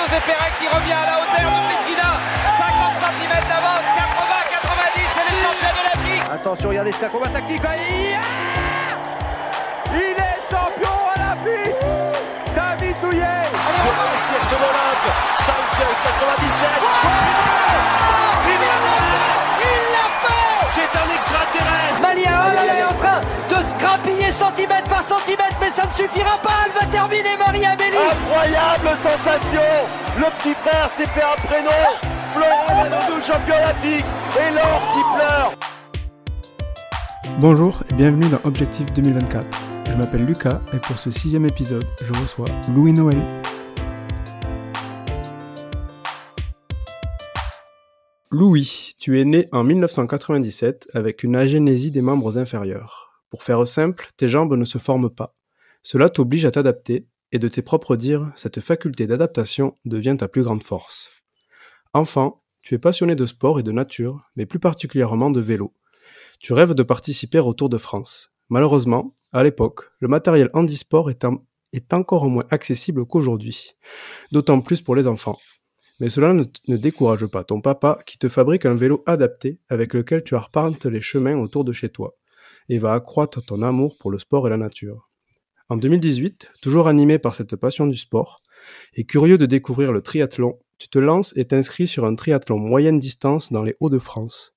José Pérez qui revient à la hauteur de Medina. 50 cm d'avance, 80, 90, c'est les champions de l'Afrique. Attention, regardez sa combat tactique. Il est champion olympique David Douillet Pour réussir Olympe 5 97 Il l'a fait Il l'a fait C'est un extraterrestre Malia grappiller centimètre par centimètre, mais ça ne suffira pas. Elle va terminer Maria Belli. Incroyable sensation Le petit frère s'est fait un prénom Florent Manodou, champion olympique Et l'or qui pleure Bonjour et bienvenue dans Objectif 2024. Je m'appelle Lucas et pour ce sixième épisode, je reçois Louis Noël. Louis, tu es né en 1997 avec une agénésie des membres inférieurs. Pour faire simple, tes jambes ne se forment pas. Cela t'oblige à t'adapter et de tes propres dires, cette faculté d'adaptation devient ta plus grande force. Enfant, tu es passionné de sport et de nature, mais plus particulièrement de vélo. Tu rêves de participer au Tour de France. Malheureusement, à l'époque, le matériel handisport est, est encore moins accessible qu'aujourd'hui, d'autant plus pour les enfants. Mais cela ne, ne décourage pas ton papa qui te fabrique un vélo adapté avec lequel tu arpentes les chemins autour de chez toi et va accroître ton amour pour le sport et la nature. En 2018, toujours animé par cette passion du sport et curieux de découvrir le triathlon, tu te lances et t'inscris sur un triathlon moyenne distance dans les Hauts-de-France.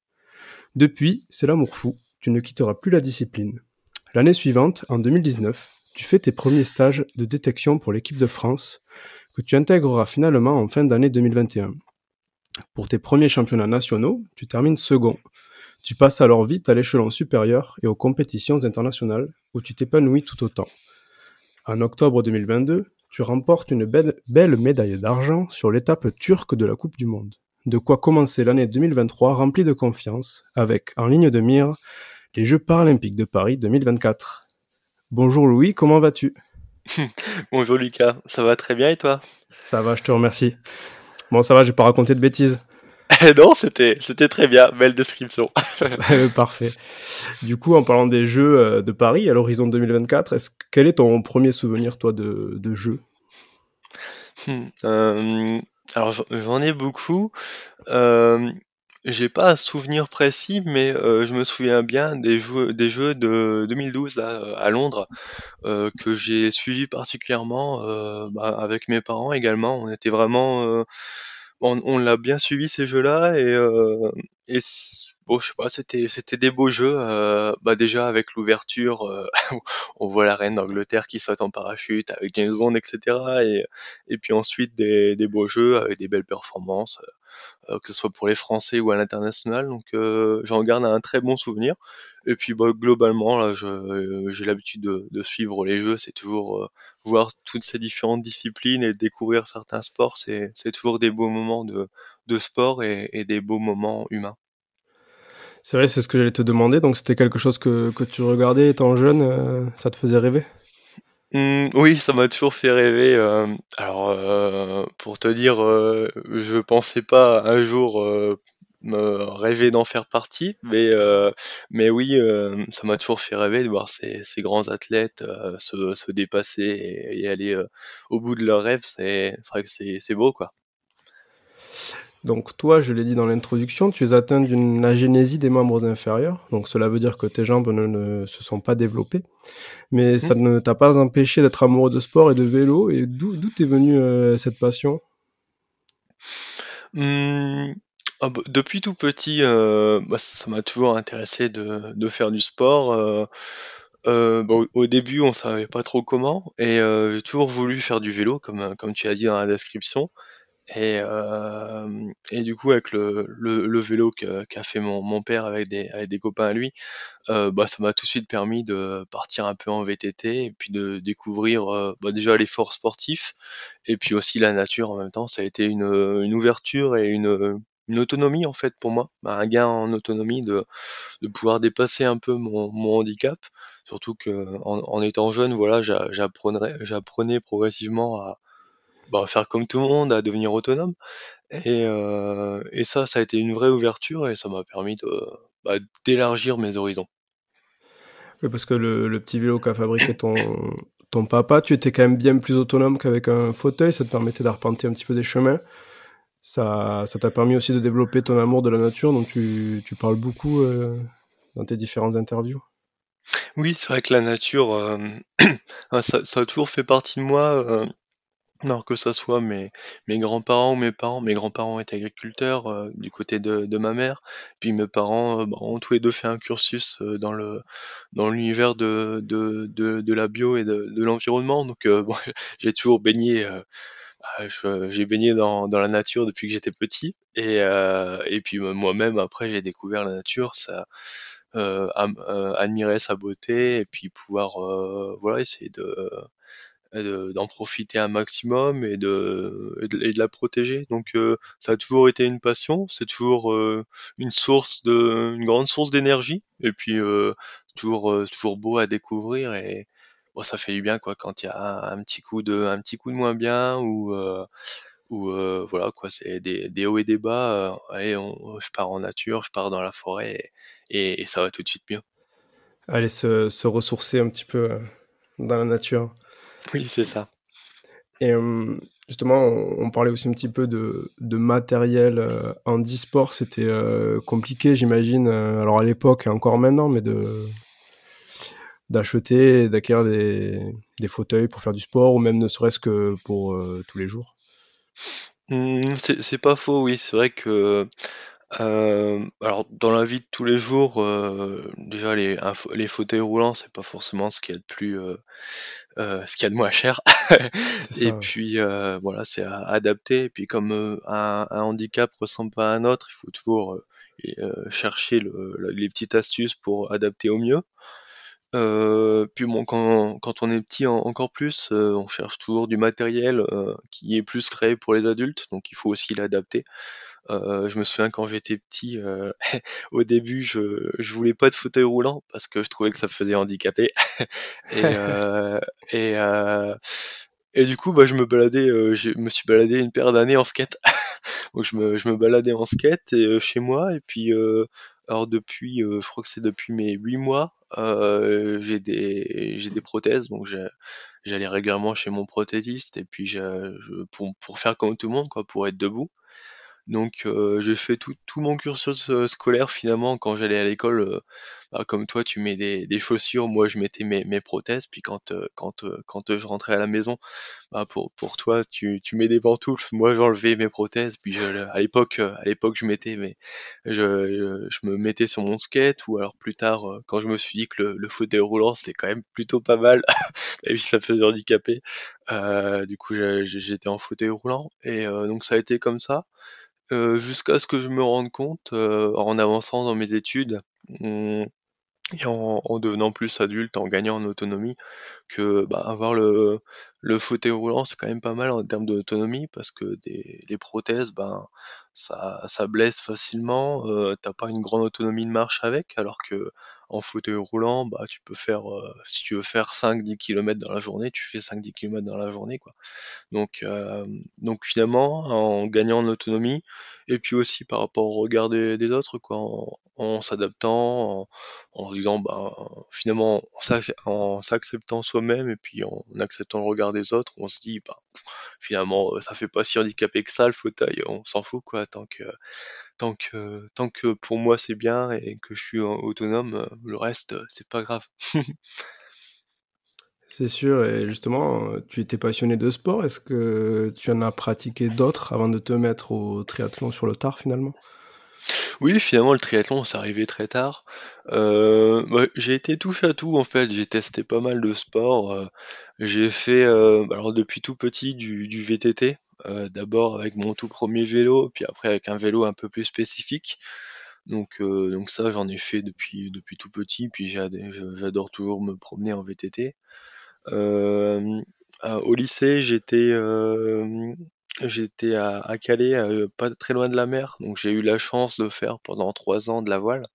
Depuis, c'est l'amour fou, tu ne quitteras plus la discipline. L'année suivante, en 2019, tu fais tes premiers stages de détection pour l'équipe de France, que tu intégreras finalement en fin d'année 2021. Pour tes premiers championnats nationaux, tu termines second. Tu passes alors vite à l'échelon supérieur et aux compétitions internationales, où tu t'épanouis tout autant. En octobre 2022, tu remportes une belle, belle médaille d'argent sur l'étape turque de la Coupe du Monde. De quoi commencer l'année 2023 remplie de confiance, avec en ligne de mire les Jeux paralympiques de Paris 2024. Bonjour Louis, comment vas-tu? Bonjour Lucas, ça va très bien et toi? Ça va, je te remercie. Bon, ça va, j'ai pas raconté de bêtises. Non, c'était c'était très bien, belle description. Parfait. Du coup, en parlant des Jeux euh, de Paris à l'horizon 2024, est-ce quel est ton premier souvenir, toi, de, de jeu? Hmm, euh, alors j'en ai beaucoup. Euh, j'ai pas un souvenir précis, mais euh, je me souviens bien des jeux des jeux de 2012 là, euh, à Londres euh, que j'ai suivi particulièrement euh, bah, avec mes parents également. On était vraiment on, on l'a bien suivi ces jeux-là et, euh, et bon, je sais pas, c'était c'était des beaux jeux. euh, bah déjà avec l'ouverture, euh, on voit la reine d'Angleterre qui saute en parachute avec James Bond, etc. Et, puis ensuite des, des beaux jeux avec des belles performances, euh, que ce soit pour les Français ou à l'international. Donc euh, j'en garde un très bon souvenir. Et puis bah, globalement, là, je- j'ai l'habitude de, suivre les jeux. C'est toujours euh, voir toutes ces différentes disciplines et découvrir certains sports. C'est c'est toujours des beaux moments de, de sport et des beaux moments humains. C'est vrai, c'est ce que j'allais te demander. Donc, c'était quelque chose que, que tu regardais étant jeune, euh, ça te faisait rêver? Mmh, oui, ça m'a toujours fait rêver. euh, alors, euh, pour te dire, euh, je pensais pas un jour euh, me rêver d'en faire partie, mais euh, mais oui, euh, ça m'a toujours fait rêver de voir ces, ces grands athlètes euh, se, se dépasser et, et aller euh, au bout de leurs rêves. C'est vrai que c'est c'est beau, quoi. Donc, toi, je l'ai dit dans l'introduction, tu es atteint d'une agénésie des membres inférieurs. Donc, cela veut dire que tes jambes ne, ne se sont pas développées. Mais ça ne t'a pas empêché d'être amoureux de sport et de vélo. Et d'où t'es venue euh, cette passion? Mmh, ah bah, depuis tout petit, euh, bah, ça m'a toujours intéressé de, de faire du sport. euh, Euh, bah, au, début, on savait pas trop comment, et euh, j'ai toujours voulu faire du vélo, comme, comme tu as dit dans la description. Et, euh, du coup, avec le, le, le vélo qu'a fait mon, mon père avec des, avec des copains à lui, euh, bah, ça m'a tout de suite permis de partir un peu en VTT et puis de découvrir euh, bah, déjà l'effort sportif et puis aussi la nature en même temps. Ça a été une, une ouverture et une, une autonomie en fait pour moi, Bah, un gain en autonomie de, de pouvoir dépasser un peu mon, mon handicap. Surtout que en, en étant jeune, voilà, j'a- j'apprenais, j'apprenais progressivement à bah, faire comme tout le monde, à devenir autonome. Et, euh, et ça, ça a été une vraie ouverture et ça m'a permis de, bah, d'élargir mes horizons. Oui, parce que le, le petit vélo qu'a fabriqué ton, ton papa, tu étais quand même bien plus autonome qu'avec un fauteuil, ça te permettait d'arpenter un petit peu des chemins. Ça, ça t'a permis aussi de développer ton amour de la nature dont tu, tu parles beaucoup euh, dans tes différentes interviews. Oui, c'est vrai que la nature, euh, ça, ça, a toujours fait partie de moi. Euh, alors que ça soit mes, mes grands-parents ou mes parents, mes grands-parents étaient agriculteurs euh, du côté de, de ma mère, puis mes parents euh, bah, ont tous les deux fait un cursus euh, dans le dans l'univers de, de, de, la bio et de, de l'environnement. Donc j'ai toujours baigné, bah, j'ai baigné dans, dans la nature depuis que j'étais petit, et, et puis moi-même après j'ai découvert la nature, admirer sa beauté et puis pouvoir voilà essayer de d'en profiter un maximum et de, et de, la protéger. Donc euh, ça a toujours été une passion, c'est toujours euh, une source de, une grande source d'énergie. Et puis euh, toujours toujours beau à découvrir et bon ça fait du bien quoi quand il y a un, petit coup de un petit coup de moins bien ou ou voilà quoi c'est des, des hauts et des bas allez on, je pars en nature je pars dans la forêt et, ça va tout de suite mieux allez se, se ressourcer un petit peu dans la nature oui, c'est ça. Et euh, justement, on, parlait aussi un petit peu de, de matériel euh, en e-sport. C'était euh, compliqué, j'imagine, alors à l'époque et encore maintenant, mais de d'acheter, d'acquérir des, des, fauteuils pour faire du sport ou même ne serait-ce que pour tous les jours. Mmh, c'est pas faux, oui. C'est vrai que alors dans la vie de tous les jours, déjà les, les fauteuils roulants, c'est pas forcément ce qu'il y a de plus ce qu'il y a de moins cher. et puis euh, voilà, c'est à adapter. Et puis comme euh, un, un, handicap ressemble pas à un autre, il faut toujours chercher le, les petites astuces pour adapter au mieux. puis bon, quand, quand on est petit encore plus, on cherche toujours du matériel qui est plus créé pour les adultes, donc il faut aussi l'adapter. Euh, je me souviens quand j'étais petit, euh, au début, je, je voulais pas de fauteuil roulant parce que je trouvais que ça faisait handicapé. et, euh, et, euh, et du coup, bah, je me baladais, euh, je me suis baladé une paire d'années en skate. Donc je me, je me baladais en skate et, chez moi et puis alors depuis, je crois que c'est depuis mes 8 mois, j'ai des j'ai des prothèses donc j'allais régulièrement chez mon prothésiste et puis je, pour, pour faire comme tout le monde quoi, pour être debout. Donc euh, j'ai fait tout, tout mon cursus euh, scolaire finalement quand j'allais à l'école. Euh, bah, comme toi, tu mets des, des, chaussures, moi je mettais mes, mes prothèses. Puis quand quand quand je rentrais à la maison, bah, pour pour toi, tu, tu mets des pantoufles. Moi j'enlevais mes prothèses. Puis je, à l'époque à l'époque je mettais mais je, je, me mettais sur mon skate ou alors plus tard quand je me suis dit que le, le fauteuil roulant c'était quand même plutôt pas mal, même si ça faisait handicaper. du coup j'étais en fauteuil roulant et donc ça a été comme ça. Euh, jusqu'à ce que je me rende compte, euh, en avançant dans mes études, et en, devenant plus adulte, en gagnant en autonomie, que bah, avoir le, le fauteuil roulant, c'est quand même pas mal en termes d'autonomie, parce que les prothèses, ben, ça, blesse facilement, euh, t'as pas une grande autonomie de marche avec, alors que en fauteuil roulant, bah, tu peux faire, euh, si tu veux faire 5-10 km dans la journée, tu fais 5-10 km dans la journée, quoi. Donc, euh, donc finalement, en gagnant en autonomie, et puis aussi par rapport au regard des, autres, quoi, en, s'adaptant, en, disant, bah, finalement, en s'acceptant soi-même, et puis en acceptant le regard des autres, on se dit, bah, finalement, ça fait pas si handicapé que ça, le fauteuil, on s'en fout, quoi, tant que, tant que, tant que pour moi c'est bien et que je suis autonome, le reste, c'est pas grave. c'est sûr, et justement, tu étais passionné de sport, est-ce que tu en as pratiqué d'autres avant de te mettre au triathlon sur le tard finalement? Oui, finalement, le triathlon, c'est arrivé très tard. Euh, bah, j'ai été touche à tout en fait. J'ai testé pas mal de sports. j'ai fait, alors depuis tout petit, du, du VTT. Euh, d'abord avec mon tout premier vélo, puis après avec un vélo un peu plus spécifique. Donc, euh, donc ça, j'en ai fait depuis, depuis tout petit, puis j'adore toujours me promener en VTT. Euh, au lycée, j'étais j'étais à, Calais, pas très loin de la mer, donc j'ai eu la chance de faire pendant trois ans de la voile.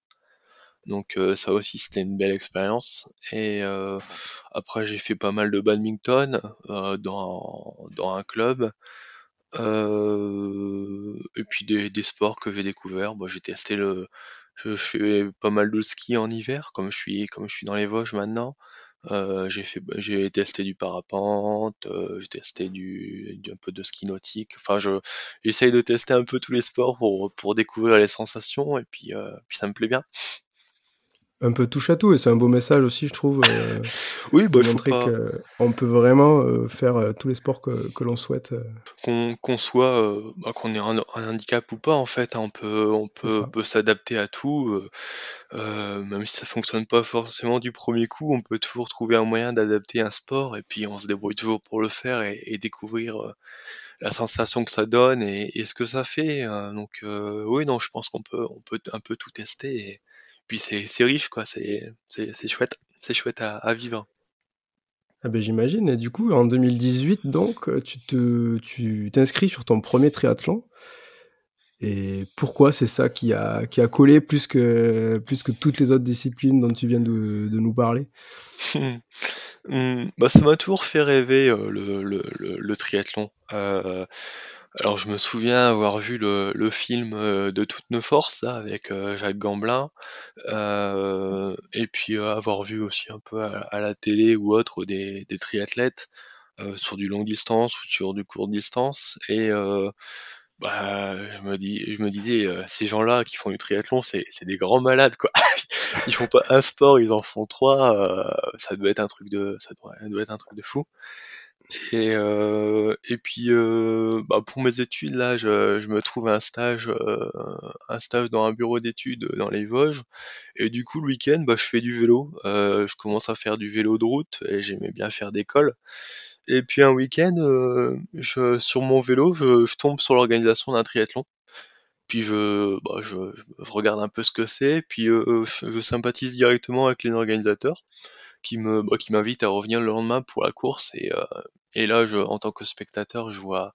Donc ça aussi c'était une belle expérience. Et après j'ai fait pas mal de badminton dans, un club. Euh, et puis des, sports que j'ai découverts. J'ai testé le, je fais pas mal de ski en hiver, comme je suis, comme je suis dans les Vosges maintenant. Euh, j'ai fait, j'ai testé du parapente, euh, j'ai testé du, du, un peu de ski nautique. Enfin, je, j'essaye de tester un peu tous les sports pour, pour découvrir les sensations et puis, euh, puis ça me plaît bien un peu touche à tout et c'est un beau message aussi je trouve euh, oui bah, montrer qu'on peut vraiment euh, faire euh, tous les sports que, que l'on souhaite qu'on soit bah, qu'on ait un, handicap ou pas en fait hein, on peut on peut, peut s'adapter à tout même si ça fonctionne pas forcément du premier coup on peut toujours trouver un moyen d'adapter un sport et puis on se débrouille toujours pour le faire et, et découvrir la sensation que ça donne et, et ce que ça fait hein. donc oui non je pense qu'on peut on peut un peu tout tester et puis c'est riche, quoi. C'est chouette. C'est chouette à, à, vivre. Ah ben j'imagine. Et du coup, en 2018, donc, tu te, tu t'inscris sur ton premier triathlon. Et pourquoi c'est ça qui a, qui a collé plus que, plus que toutes les autres disciplines dont tu viens de, de nous parler? Mmh, bah, Ça m'a toujours fait rêver euh, le, le, le, triathlon. Euh, alors je me souviens avoir vu le, le film euh, de toutes nos forces là, avec euh, Jacques Gamblin, euh, et puis avoir vu aussi un peu à, la télé ou autre des, des triathlètes sur du long distance ou sur du court distance, et bah, je me dis, je me disais, ces gens-là qui font du triathlon, c'est des grands malades quoi. ils font pas un sport, ils en font trois, ça doit être un truc de, ça doit, doit être un truc de fou. Et, euh, et puis euh, bah pour mes études là, je, je me trouve un stage, euh, un stage dans un bureau d'études dans les Vosges. Et du coup le week-end, bah je fais du vélo. Euh, je commence à faire du vélo de route et j'aimais bien faire d'école. Et puis un week-end, euh, sur mon vélo, je, je tombe sur l'organisation d'un triathlon. Puis je, bah, je, je, regarde un peu ce que c'est, puis euh, je sympathise directement avec les organisateurs bah, qui m'invite à revenir le lendemain pour la course et euh, là en tant que spectateur je vois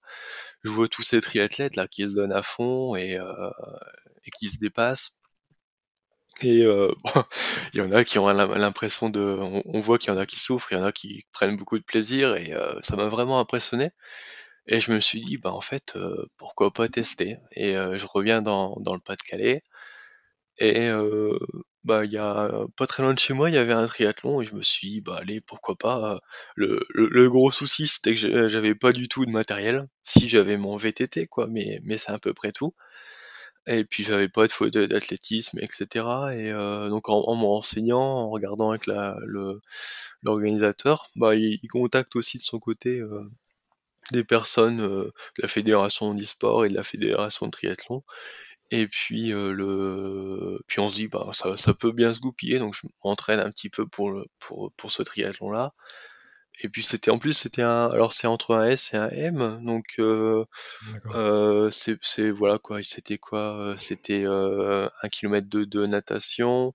tous ces triathlètes là qui se donnent à fond et euh, qui se dépassent. Et euh, il y en a qui ont l'impression de on, voit qu'il y en a qui souffrent il y en a qui prennent beaucoup de plaisir et ça m'a vraiment impressionné. Et je me suis dit bah en fait pourquoi pas tester? Et je reviens dans dans le Pas-de-Calais et bah, il y a pas très loin de chez moi, il y avait un triathlon et je me suis dit, bah allez, pourquoi pas. Le, le, gros souci, c'était que j'avais pas du tout de matériel. Si j'avais mon VTT, quoi, mais, mais c'est à peu près tout. Et puis j'avais pas de fauteuil d'athlétisme, etc. Et euh, donc en, en en regardant avec le, l'organisateur, bah il, contacte aussi de son côté des personnes de la fédération d'e-sport et de la fédération de triathlon et puis euh, le, puis on se dit bah ça, ça peut bien se goupiller, donc je m'entraîne un petit peu pour le, pour pour ce triathlon là. Et puis c'était en plus c'était un, alors c'est entre un S et un M, donc euh, euh, c'est c'est voilà quoi, c'était quoi, euh, c'était euh, un kilomètre de, de natation,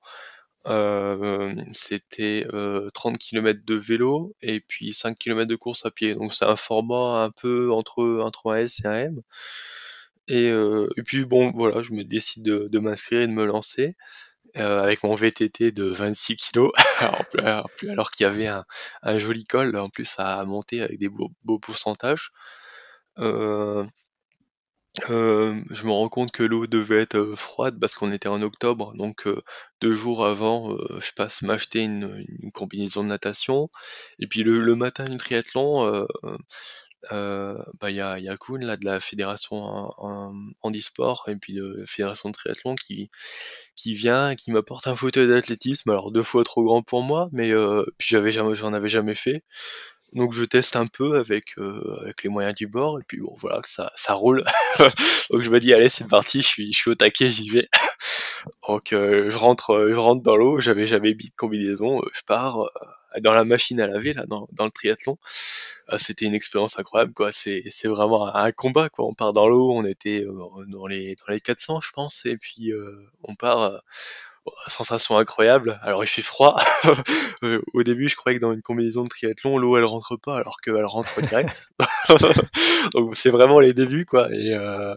euh, c'était euh, 30 km de vélo et puis 5 km de course à pied. Donc c'est un format un peu entre entre un S et un M. Et, euh, et puis bon, voilà, je me décide de, m'inscrire et de me lancer euh, avec mon VTT de 26 kg, alors qu'il y avait un, joli col, en plus à monter avec des beaux, pourcentages. Euh, je me rends compte que l'eau devait être froide parce qu'on était en octobre, donc deux jours avant, je passe m'acheter une, une, combinaison de natation. Et puis le, le matin du triathlon, euh, bah y a, y a Kuhn là de la fédération handisport et puis de la fédération de triathlon qui qui vient qui m'apporte un fauteuil d'athlétisme. Alors deux fois trop grand pour moi mais euh, puis j'avais jamais j'en avais jamais fait. Donc je teste un peu avec euh, avec les moyens du bord et puis bon voilà que ça ça roule. Donc je me dis allez c'est parti je suis je suis au taquet j'y vais. Donc euh, je rentre je rentre dans l'eau j'avais jamais mis de combinaison je pars dans la machine à laver là dans, dans le triathlon ah, c'était une expérience incroyable quoi. C'est c'est vraiment un combat quoi. On part dans l'eau on était euh, dans les dans les 400 je pense et puis euh, on part euh, sensation incroyable. Alors il fait froid. Au début je croyais que dans une combinaison de triathlon l'eau elle rentre pas alors qu'elle rentre direct. Donc c'est vraiment les débuts quoi. Et euh,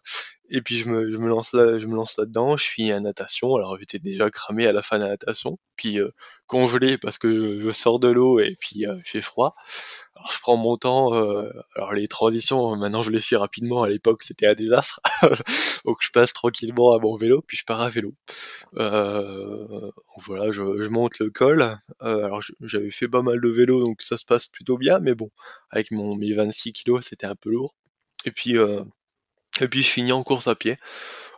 et puis je me, je me lance là, je me lance là-dedans, je fais à natation. Alors j'étais déjà cramé à la fin de la natation, puis euh, congelé parce que je, sors de l'eau et puis euh, il fait froid. je prends mon temps. Euh, alors les transitions, maintenant je les fais rapidement. À l'époque, c'était un désastre. Donc je passe tranquillement à mon vélo, puis je pars à vélo. Euh, voilà, je, monte le col. Euh, alors j'avais fait pas mal de vélo, donc ça se passe plutôt bien. Mais bon, avec mon mes 26 kilos, c'était un peu lourd. Et puis et puis je finis en course à pied.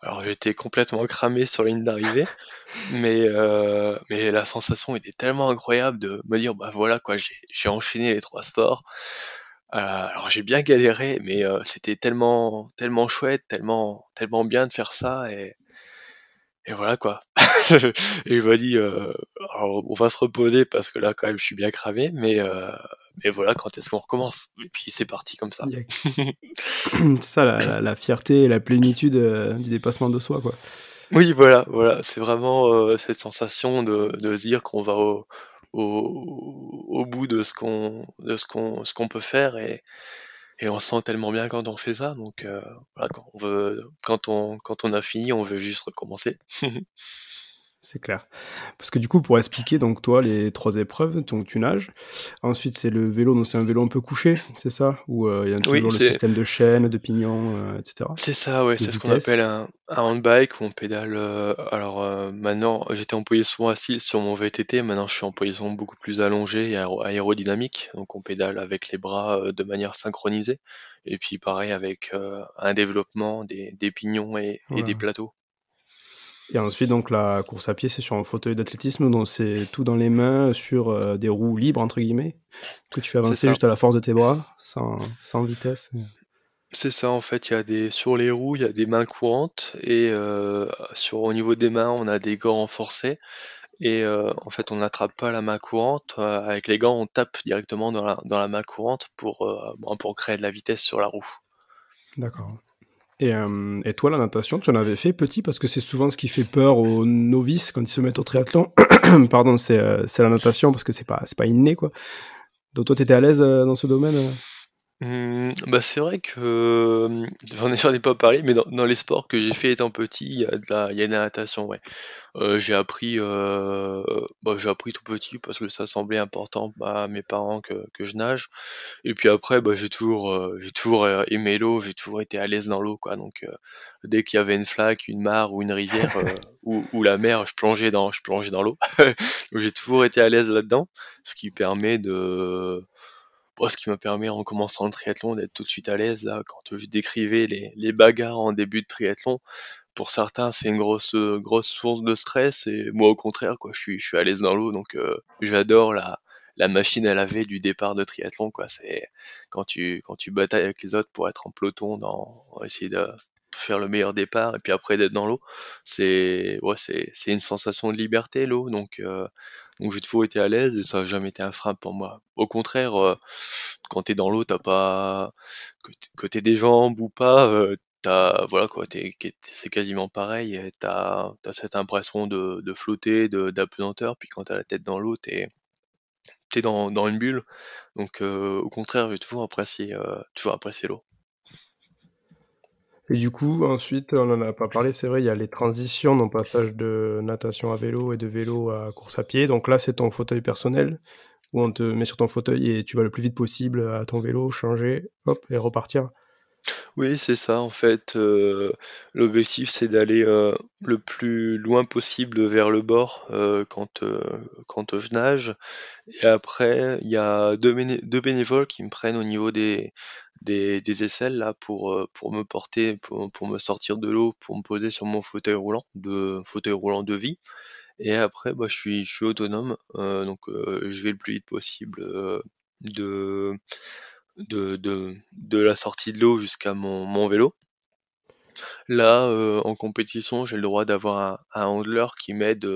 Alors j'étais complètement cramé sur la ligne d'arrivée, mais, euh, mais la sensation était tellement incroyable de me dire bah voilà quoi, j'ai enchaîné les trois sports. Euh, alors j'ai bien galéré, mais euh, c'était tellement tellement chouette, tellement tellement bien de faire ça et et voilà quoi. et je me dis, euh, on va se reposer parce que là quand même je suis bien cramé, mais euh, mais voilà quand est-ce qu'on recommence? Et puis c'est parti comme ça. c'est ça la, la, fierté et la plénitude euh, du dépassement de soi quoi. Oui voilà voilà c'est vraiment euh, cette sensation de, de dire qu'on va au, au, au, bout de ce qu'on de ce qu'on ce qu'on peut faire et et on se sent tellement bien quand on fait ça. Donc euh, voilà, quand on veut, quand on, quand on a fini, on veut juste recommencer. C'est clair. Parce que du coup, pour expliquer, donc toi, les trois épreuves, donc tu nages. Ensuite, c'est le vélo, donc c'est un vélo un peu couché, c'est ça? Où euh, il y a toujours le système de chaîne, de pignon, euh, etc. C'est ça, ouais, c'est ce qu'on appelle un, un handbike où on pédale. Euh, alors maintenant, j'étais employé souvent assis sur mon VTT, maintenant je suis employé souvent beaucoup plus allongé et aérodynamique. Donc on pédale avec les bras de manière synchronisée. Et puis pareil avec un développement des, des pignons et, et des plateaux. Et ensuite, donc, la course à pied, c'est sur un fauteuil d'athlétisme, donc c'est tout dans les mains, sur euh, des roues libres, entre guillemets, que tu fais avancer juste à la force de tes bras, sans, sans vitesse. C'est ça, en fait, il y a des, sur les roues, il y a des mains courantes, et euh, sur, au niveau des mains, on a des gants renforcés, et euh, en fait, on n'attrape pas la main courante, avec les gants, on tape directement dans la, dans la main courante pour, pour créer de la vitesse sur la roue. D'accord. Et, euh, et, toi, la natation, tu en avais fait petit parce que c'est souvent ce qui fait peur aux novices quand ils se mettent au triathlon. Pardon, c'est euh, la natation parce que c'est pas, pas inné, quoi. Donc toi, tu étais à l'aise euh, dans ce domaine Mmh, bah, c'est vrai que, euh, j'en ai j'en ai pas parlé, mais dans dans les sports que j'ai fait étant petit, il y a de la il y a de la natation, ouais. Euh, j'ai appris, euh, bah, j'ai appris tout petit parce que ça semblait important à mes parents que que je nage et puis après, bah, j'ai toujours, j'ai toujours, aimé l'eau, j'ai toujours été à l'aise dans l'eau, quoi, donc dès qu'il y avait une flaque, une mare ou une rivière, ou ou la mer, je plongeais dans je plongeais dans l'eau. J'ai toujours été à l'aise là-dedans, ce qui permet de ce qui m'a permis en commençant le triathlon d'être tout de suite à l'aise là quand je décrivais les, les bagarres en début de triathlon pour certains c'est une grosse grosse source de stress et moi au contraire quoi je suis je suis à l'aise dans l'eau donc euh, j'adore la la machine à laver du départ de triathlon quoi. C'est quand tu quand tu batailles avec les autres pour être en peloton dans essayer de faire le meilleur départ et puis après d'être dans l'eau c'est ouais une sensation de liberté l'eau donc euh, donc j'ai toujours été à l'aise et ça n'a jamais été un frein pour moi. Au contraire, euh, quand t'es dans l'eau, t'as pas que t'aies des jambes ou pas, euh, t'as voilà quoi, c'est quasiment pareil. T'as as cette impression de, de flotter, d'apesanteur, puis quand t'as la tête dans l'eau, t'es t'es dans, dans une bulle. Donc au contraire, j'ai toujours toujours apprécié l'eau. Et du coup, ensuite, on n'en a pas parlé, c'est vrai, il y a les transitions, donc passage de natation à vélo et de vélo à course à pied. Donc là, c'est ton fauteuil personnel, où on te met sur ton fauteuil et tu vas le plus vite possible à ton vélo, changer, hop, et repartir. Oui, c'est ça, en fait. Euh, l'objectif, c'est d'aller euh, le plus loin possible vers le bord euh, quand, quand je nage. Et après, il y a deux, bénévoles qui me prennent au niveau des, des, aisselles là pour, pour me porter, pour, me sortir de l'eau, pour me poser sur mon fauteuil roulant, de fauteuil roulant de vie. Et après, bah, je suis, autonome, donc je vais le plus vite possible de, de, de, de la sortie de l'eau jusqu'à mon, mon vélo. Là, en compétition, j'ai le droit d'avoir un, un handler qui m'aide,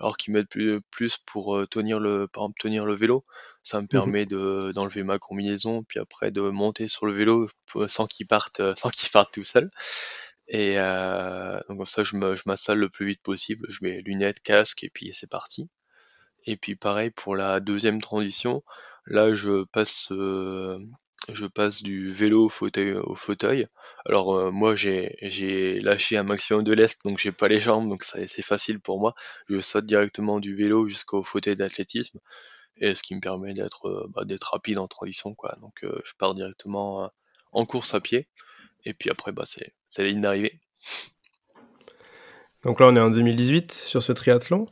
alors qui m'aide plus, plus pour tenir le, par exemple, tenir le vélo. Ça me mmh permet de d'enlever ma combinaison, puis après de monter sur le vélo sans qu'il parte, sans qu'il parte tout seul. Et donc comme ça, je m'installe le plus vite possible. Je mets lunettes, casque, et puis c'est parti. Et puis pareil pour la deuxième transition. Là, je passe, passe du vélo au fauteuil. Au fauteuil. Alors euh, moi j'ai lâché un maximum de lest, donc j'ai pas les jambes, donc c'est facile pour moi. Je saute directement du vélo jusqu'au fauteuil d'athlétisme. et ce qui me permet d'être bah, d'être rapide en transition. Donc je pars directement en course à pied et puis après bah c'est la ligne d'arrivée. Donc là on est en 2018 sur ce triathlon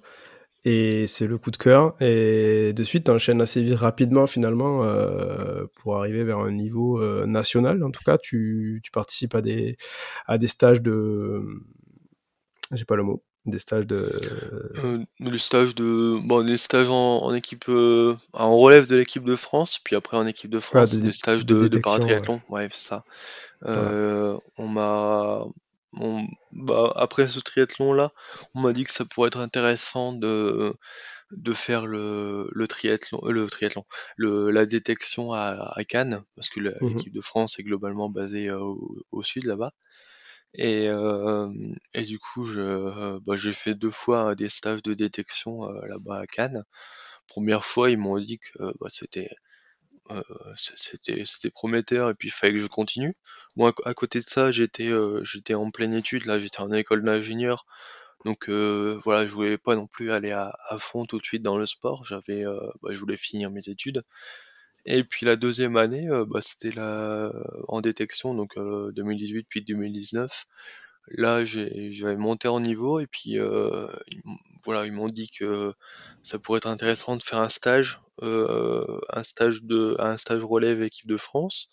et c'est le coup de cœur. Et de suite tu enchaînes assez vite rapidement finalement pour arriver vers un niveau national. En tout cas. Tu, tu participes à des à des stages de j'ai pas le mot des stages de euh, les stages de bon les stages en, équipe euh, en relève de l'équipe de France puis après en équipe de France des stages de, de, paratriathlon. Ouais, c'est ça. Euh, on m'a bah, après ce triathlon là on m'a dit que ça pourrait être intéressant de de faire le, le triathlon le triathlon le la détection à, à Cannes parce que mmh l'équipe de France est globalement basée au, au sud là-bas et, euh, et du coup, bah, j'ai fait deux fois des stages de détection euh, là-bas à Cannes. Première fois, ils m'ont dit que bah, c'était euh, c'était prometteur et puis il fallait que je continue. Moi, à côté de ça, j'étais j'étais en pleine étude là, j'étais en école d'ingénieur. Donc voilà, je voulais pas non plus aller à, à, fond tout de suite dans le sport. J'avais, bah, je voulais finir mes études. Et puis la deuxième année, euh, bah, c'était la en détection, donc 2018 euh, puis 2019. Là, j'avais monté en niveau et puis euh, voilà, ils m'ont dit que ça pourrait être intéressant de faire un stage, un stage de, un stage relève équipe de France.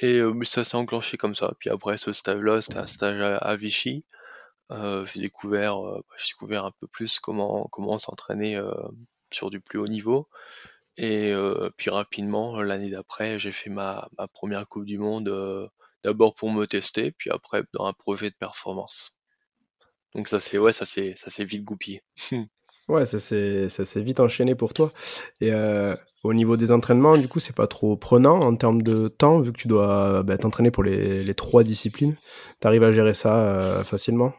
Et ça s'est enclenché comme ça. Puis après ce stage-là, c'était un stage à, Vichy. j'ai découvert, bah, découvert un peu plus comment s'entraîner sur du plus haut niveau. Et euh, puis rapidement, l'année d'après, j'ai fait ma, première Coupe du Monde, euh, d'abord pour me tester, puis après dans un projet de performance. Donc ça c'est ouais, ça c'est ça s'est vite goupillé. ouais, ça s'est ça s'est vite enchaîné pour toi. Et euh, au niveau des entraînements, du coup, c'est pas trop prenant en termes de temps, vu que tu dois bah, t'entraîner pour les, les trois disciplines. T'arrives à gérer ça facilement?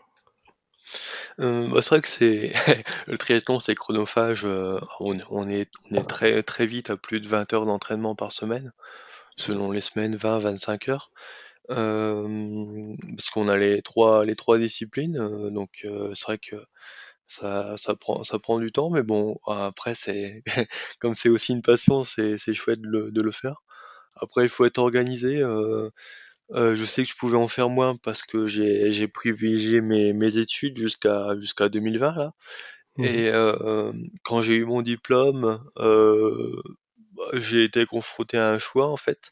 Euh, bah, c'est vrai que c'est le triathlon, c'est chronophage. Euh, on, on, est, on est très, très vite à plus de 20 heures d'entraînement par semaine, selon les semaines, 20-25 heures. Parce qu'on a les trois, les trois disciplines, euh, donc euh, c'est vrai que ça, ça, prend, ça prend du temps, mais bon, après, c'est comme c'est aussi une passion, c'est chouette de le, de le faire. Après, il faut être organisé. Euh, euh, je sais que je pouvais en faire moins parce que j'ai j'ai privilégié mes mes études jusqu'à jusqu'à 2020 là mmh et euh, quand j'ai eu mon diplôme, j'ai été confronté à un choix en fait.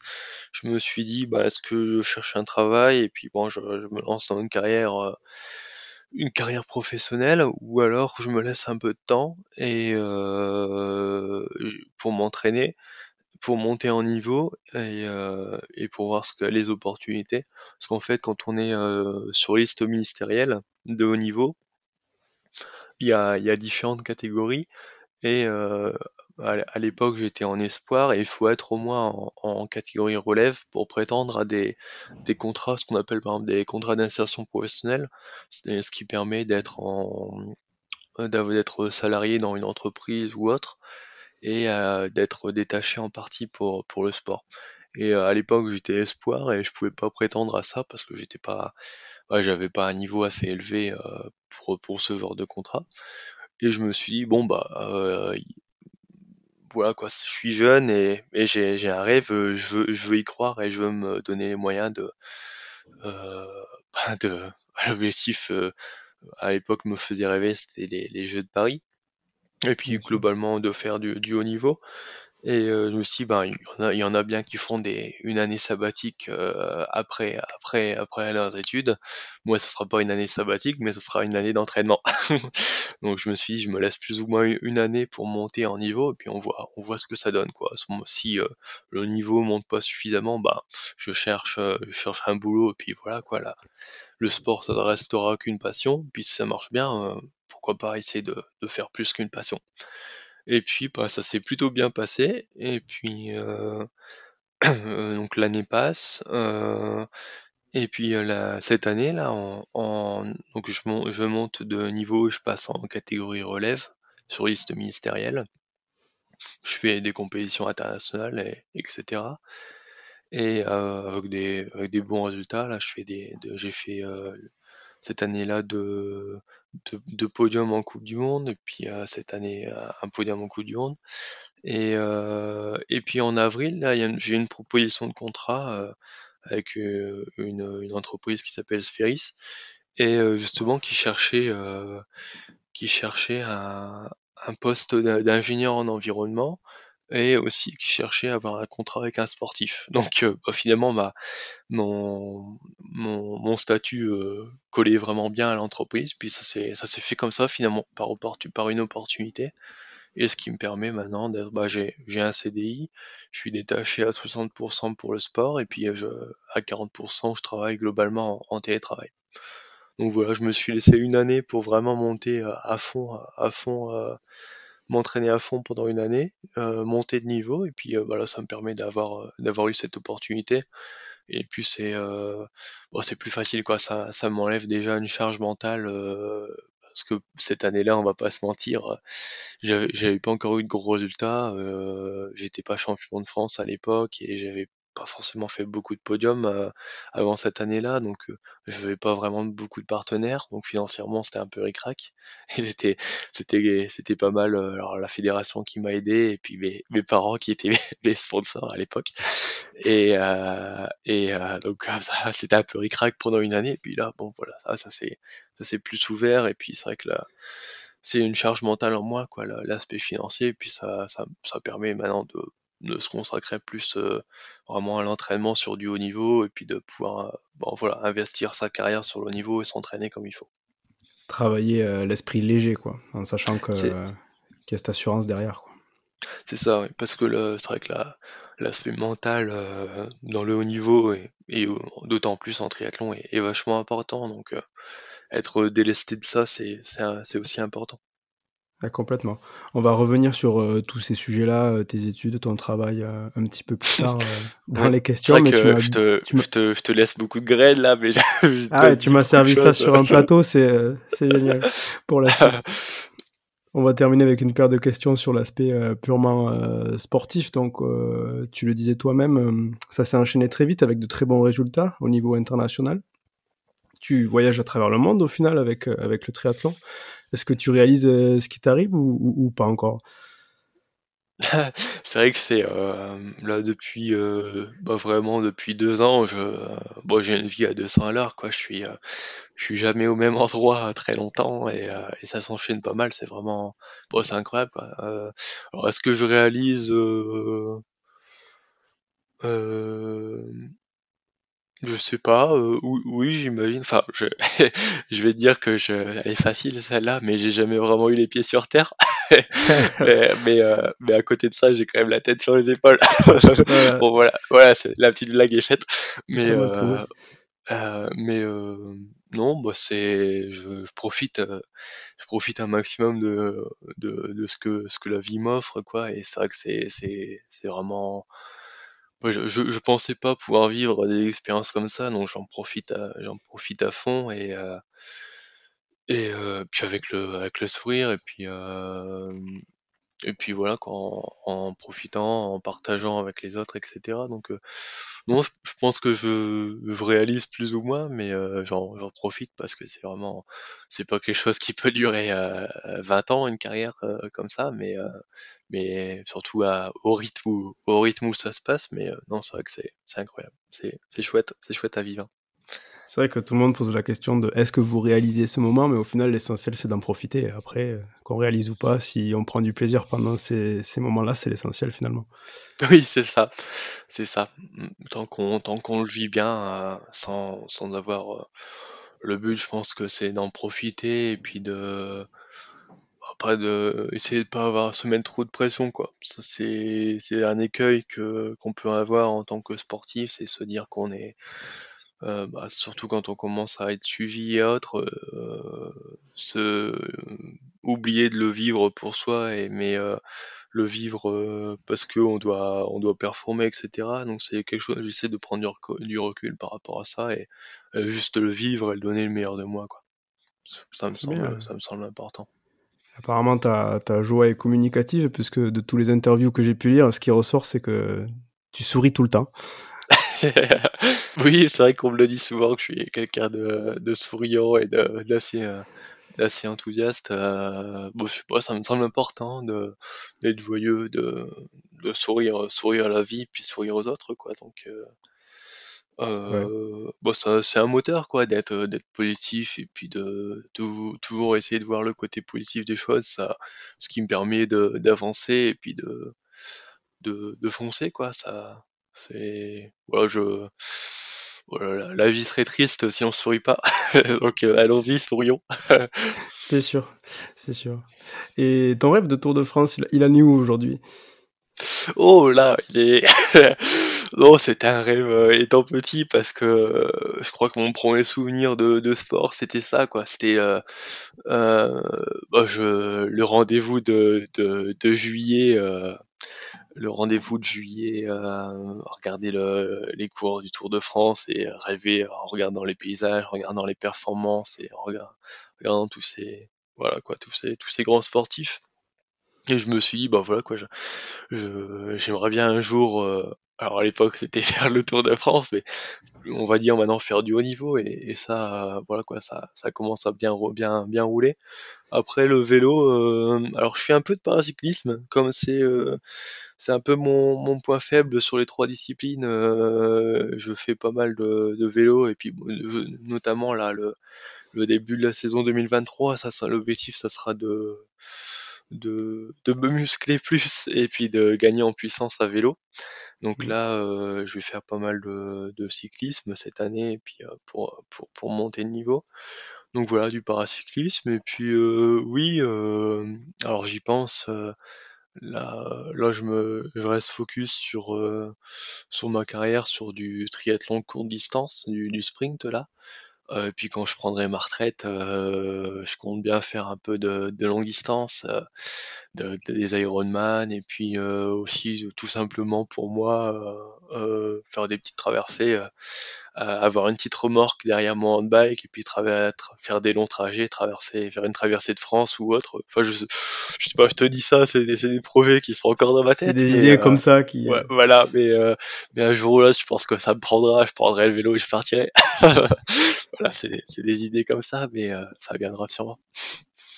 Je me suis dit: «Bah, est-ce que je cherche un travail? Et puis bon je je me lance dans une carrière, une carrière professionnelle ou alors je me laisse un peu de temps et pour m'entraîner?» pour monter en niveau et, euh, et pour voir ce que les opportunités. Parce qu'en fait, quand on est euh, sur liste ministérielle de haut niveau, il y a, y a différentes catégories et euh, à l'époque j'étais en espoir et il faut être au moins en, catégorie relève pour prétendre à des, des contrats, ce qu'on appelle par exemple des contrats d'insertion professionnelle, ce qui permet d'être en d'être salarié dans une entreprise ou autre et euh, d'être détaché en partie pour, pour le sport. Et euh, à l'époque, j'étais espoir et je pouvais pas prétendre à ça parce que j'étais pas, j'avais pas un niveau assez élevé euh, pour, pour ce genre de contrat. Et je me suis dit, bon, bah, voilà quoi, je suis jeune et, et j'ai un rêve, je veux, je veux y croire et je veux me donner les moyens de. Euh, de L'objectif à l'époque me faisait rêver, c'était les, les Jeux de Paris et puis globalement de faire du, du haut niveau. Et euh, dit, ben, il, y en a, il y en a bien qui font des, une année sabbatique euh, après, après, après leurs études. Moi, ce sera pas une année sabbatique, mais ce sera une année d'entraînement. Donc je me suis dit, je me laisse plus ou moins une année pour monter en niveau, et puis on voit, on voit ce que ça donne, quoi. Si euh, le niveau monte pas suffisamment, bah, je cherche, euh, je cherche un boulot, et puis voilà, quoi. Là, le sport, ça ne restera qu'une passion. Puis si ça marche bien, euh, pourquoi pas essayer de, de faire plus qu'une passion. Et puis bah, ça s'est plutôt bien passé. Et puis euh, donc l'année passe. Euh, et puis la, cette année là, en, en donc je, monte, je monte de niveau, je passe en catégorie relève sur liste ministérielle. Je fais des compétitions internationales, et, etc. Et euh, avec, des, avec des bons résultats, là, je fais des, j'ai fait euh, cette année-là de, de, podium en Coupe du Monde, et puis euh, cette année un podium en Coupe du Monde. Et, euh, et puis en avril, là, j'ai une proposition de contrat euh, avec euh, une, une, entreprise qui s'appelle Spheris et justement qui cherchait, qui cherchait un, un poste d'ingénieur en environnement et aussi qui cherchait à avoir un contrat avec un sportif. Donc bah, finalement, ma, mon, mon, statut collait vraiment bien à l'entreprise, puis ça s'est fait comme ça finalement par, par une opportunité et ce qui me permet maintenant d'être, bah, j'ai, un CDI, je suis détaché à 60% pour le sport, et puis je, à 40% je travaille globalement en, télétravail. Donc voilà, je me suis laissé une année pour vraiment monter euh, à fond, à fond, euh, m'entraîner à fond pendant une année, euh, monter de niveau, et puis voilà, ça me permet d'avoir, d'avoir eu cette opportunité. Et puis c'est, c'est plus facile quoi, ça, ça m'enlève déjà une charge mentale parce que cette année-là, on va pas se mentir, j'avais pas encore eu de gros résultats. Euh, J'étais pas champion de France à l'époque et j'avais pas forcément fait beaucoup de podiums euh, avant cette année-là, donc euh, je n'avais pas vraiment beaucoup de partenaires, donc financièrement c'était un peu ricrac. Et c'était c'était c'était pas mal. Euh, alors la fédération qui m'a aidé et puis mes, mes parents qui étaient mes sponsors à l'époque. Et et donc c'était un peu ricrac pendant une année. Et puis là bon voilà ça ça c'est ça s'est plus ouvert et puis c'est vrai que là c'est une charge mentale en moi quoi l'aspect financier et puis ça, ça ça permet maintenant de de se consacrer plus euh, vraiment à l'entraînement sur du haut niveau et puis de pouvoir euh, bon, voilà, investir sa carrière sur le haut niveau et s'entraîner comme il faut. Travailler euh, l'esprit léger, quoi, en sachant que, qu'il y a cette assurance derrière. Quoi. C'est ça, parce que c'est vrai que l'aspect mental dans le haut niveau et, et d'autant plus en triathlon est, vachement important. Donc être délesté de ça, c'est aussi important complètement. On va revenir sur euh, tous ces sujets-là, euh, tes études, ton travail, euh, un petit peu plus tard dans les questions. Mais tu je, te, je, te, je, te, laisse beaucoup de graines là, mais ah, tu m'as servi ça sur un plateau, c'est génial. Pour la On va terminer avec une paire de questions sur l'aspect purement sportif. Donc, tu le disais toi-même, ça s'est enchaîné très vite avec de très bons résultats au niveau international. Tu voyages à travers le monde au final avec, avec le triathlon. Est-ce que tu réalises euh, ce qui t'arrive ou, pas encore? C'est vrai que c'est euh, là depuis euh, bah, vraiment depuis deux ans je bon, j'ai une vie à 200 à l'heure quoi. Je suis je suis jamais au même endroit très longtemps et, ça s'enchaîne pas mal. C'est vraiment bon, c'est incroyable alors est-ce que je réalise je sais pas, euh, oui, j'imagine. Enfin, je, je vais dire que je, elle est facile celle-là, mais j'ai jamais vraiment eu les pieds sur terre. mais, euh, mais, à côté de ça, j'ai quand même la tête sur les épaules. bon voilà, voilà, la petite blague est faite. Mais euh, euh, mais non, bah c'est, je, profite, je profite un maximum de, de, de ce que ce que la vie m'offre, quoi. Et c'est vrai que c'est c'est c'est vraiment je, je, pensais pas pouvoir vivre des expériences comme ça, donc j'en profite à, j'en profite à fond et euh, et euh, puis avec le avec le sourire et puis euh, et puis voilà quoi, en, profitant, en partageant avec les autres, etc. Donc non, je, pense que je, je, réalise plus ou moins, mais j'en, j'en profite parce que c'est vraiment c'est pas quelque chose qui peut durer 20 ans une carrière comme ça, mais mais surtout à, au rythme où, au rythme où ça se passe. Mais euh, non, c'est vrai que c'est, incroyable, c'est, chouette, c'est chouette à vivre. C'est vrai que tout le monde pose la question de est-ce que vous réalisez ce moment, mais au final l'essentiel c'est d'en profiter. Après, euh, qu'on réalise ou pas, si on prend du plaisir pendant ces, moments-là, c'est l'essentiel finalement. Oui, c'est ça, c'est ça. Tant qu'on tant qu'on le vit bien, euh, sans, sans avoir le but, je pense que c'est d'en profiter et puis de pas de essayer de pas avoir se mettre trop de pression quoi. Ça c'est c'est un écueil que qu'on peut avoir en tant que sportif, c'est se dire qu'on est euh, bah, surtout quand on commence à être suivi et autres, euh, se oublier de le vivre pour soi et mais euh, le vivre parce que on doit on doit performer etc. Donc c'est quelque chose j'essaie de prendre du, recul, par rapport à ça et juste le vivre et le donner le meilleur de moi quoi. Ça me semble ça me semble important. Apparemment, ta, ta joie est communicative, puisque de tous les interviews que j'ai pu lire, ce qui ressort, c'est que tu souris tout le temps. Oui, c'est vrai qu'on me le dit souvent que je suis quelqu'un de, de souriant et d'assez euh, d'assez enthousiaste. bon, je sais pas, ça me semble important de d'être joyeux, de, de sourire, sourire à la vie, puis sourire aux autres, quoi. Donc, euh, bon, ça, c'est un moteur, quoi, d'être d'être positif et puis de, toujours essayer de voir le côté positif des choses. Ça, ce qui me permet de d'avancer et puis de de, de foncer, quoi. Ça, c'est voilà, je voilà, la vie serait triste si on sourit pas. Donc euh, allons-y, sourions. c'est sûr, c'est sûr. Et ton rêve de Tour de France, il, il en est où aujourd'hui? Oh là, il est. non, c'était un rêve euh, étant petit parce que euh, je crois que mon premier souvenir de, de sport c'était ça quoi. C'était euh, bah, je, le rendez-vous de, de, de juillet, le rendez-vous de juillet, regarder le, les cours du Tour de France et rêver en regardant les paysages, en regardant les performances et en regardant, regardant tous ces voilà quoi, tous ces tous ces grands sportifs. Et je me suis dit, bah voilà quoi, j'aimerais bien un jour, euh, alors à l'époque c'était faire le Tour de France, mais on va dire maintenant faire du haut niveau, et, ça, voilà quoi, ça, ça commence à bien, bien, bien rouler. Après le vélo, euh, alors je fais un peu de paracyclisme, comme c'est, euh, c'est un peu mon, mon point faible sur les trois disciplines. je fais pas mal de, de vélo, et puis notamment là le, le début de la saison 2023, ça, ça l'objectif, ça sera de de, de me muscler plus et puis de gagner en puissance à vélo. Donc mmh. là, euh, je vais faire pas mal de, de cyclisme cette année et puis euh, pour, pour, pour monter de niveau. Donc voilà, du paracyclisme. Et puis euh, oui, alors j'y pense. là, là, je me, je reste focus sur sur ma carrière, sur du triathlon courte distance, du, du sprint là. Euh, et puis quand je prendrai ma retraite, euh, je compte bien faire un peu de, de longue distance, euh, de, des Ironman, et puis aussi tout simplement pour moi faire des petites traversées, avoir une petite remorque derrière mon handbike, et puis faire des longs trajets, traverser, faire une traversée de France ou autre. Enfin, je, je sais pas, je te dis ça, c'est des, des, projets qui sont encore dans ma tête. C'est des idées comme ça qui. Ouais, voilà, mais, mais un jour là, je pense que ça me prendra, je prendrai le vélo et je partirai. voilà, c'est des idées comme ça, mais euh, ça viendra sûrement.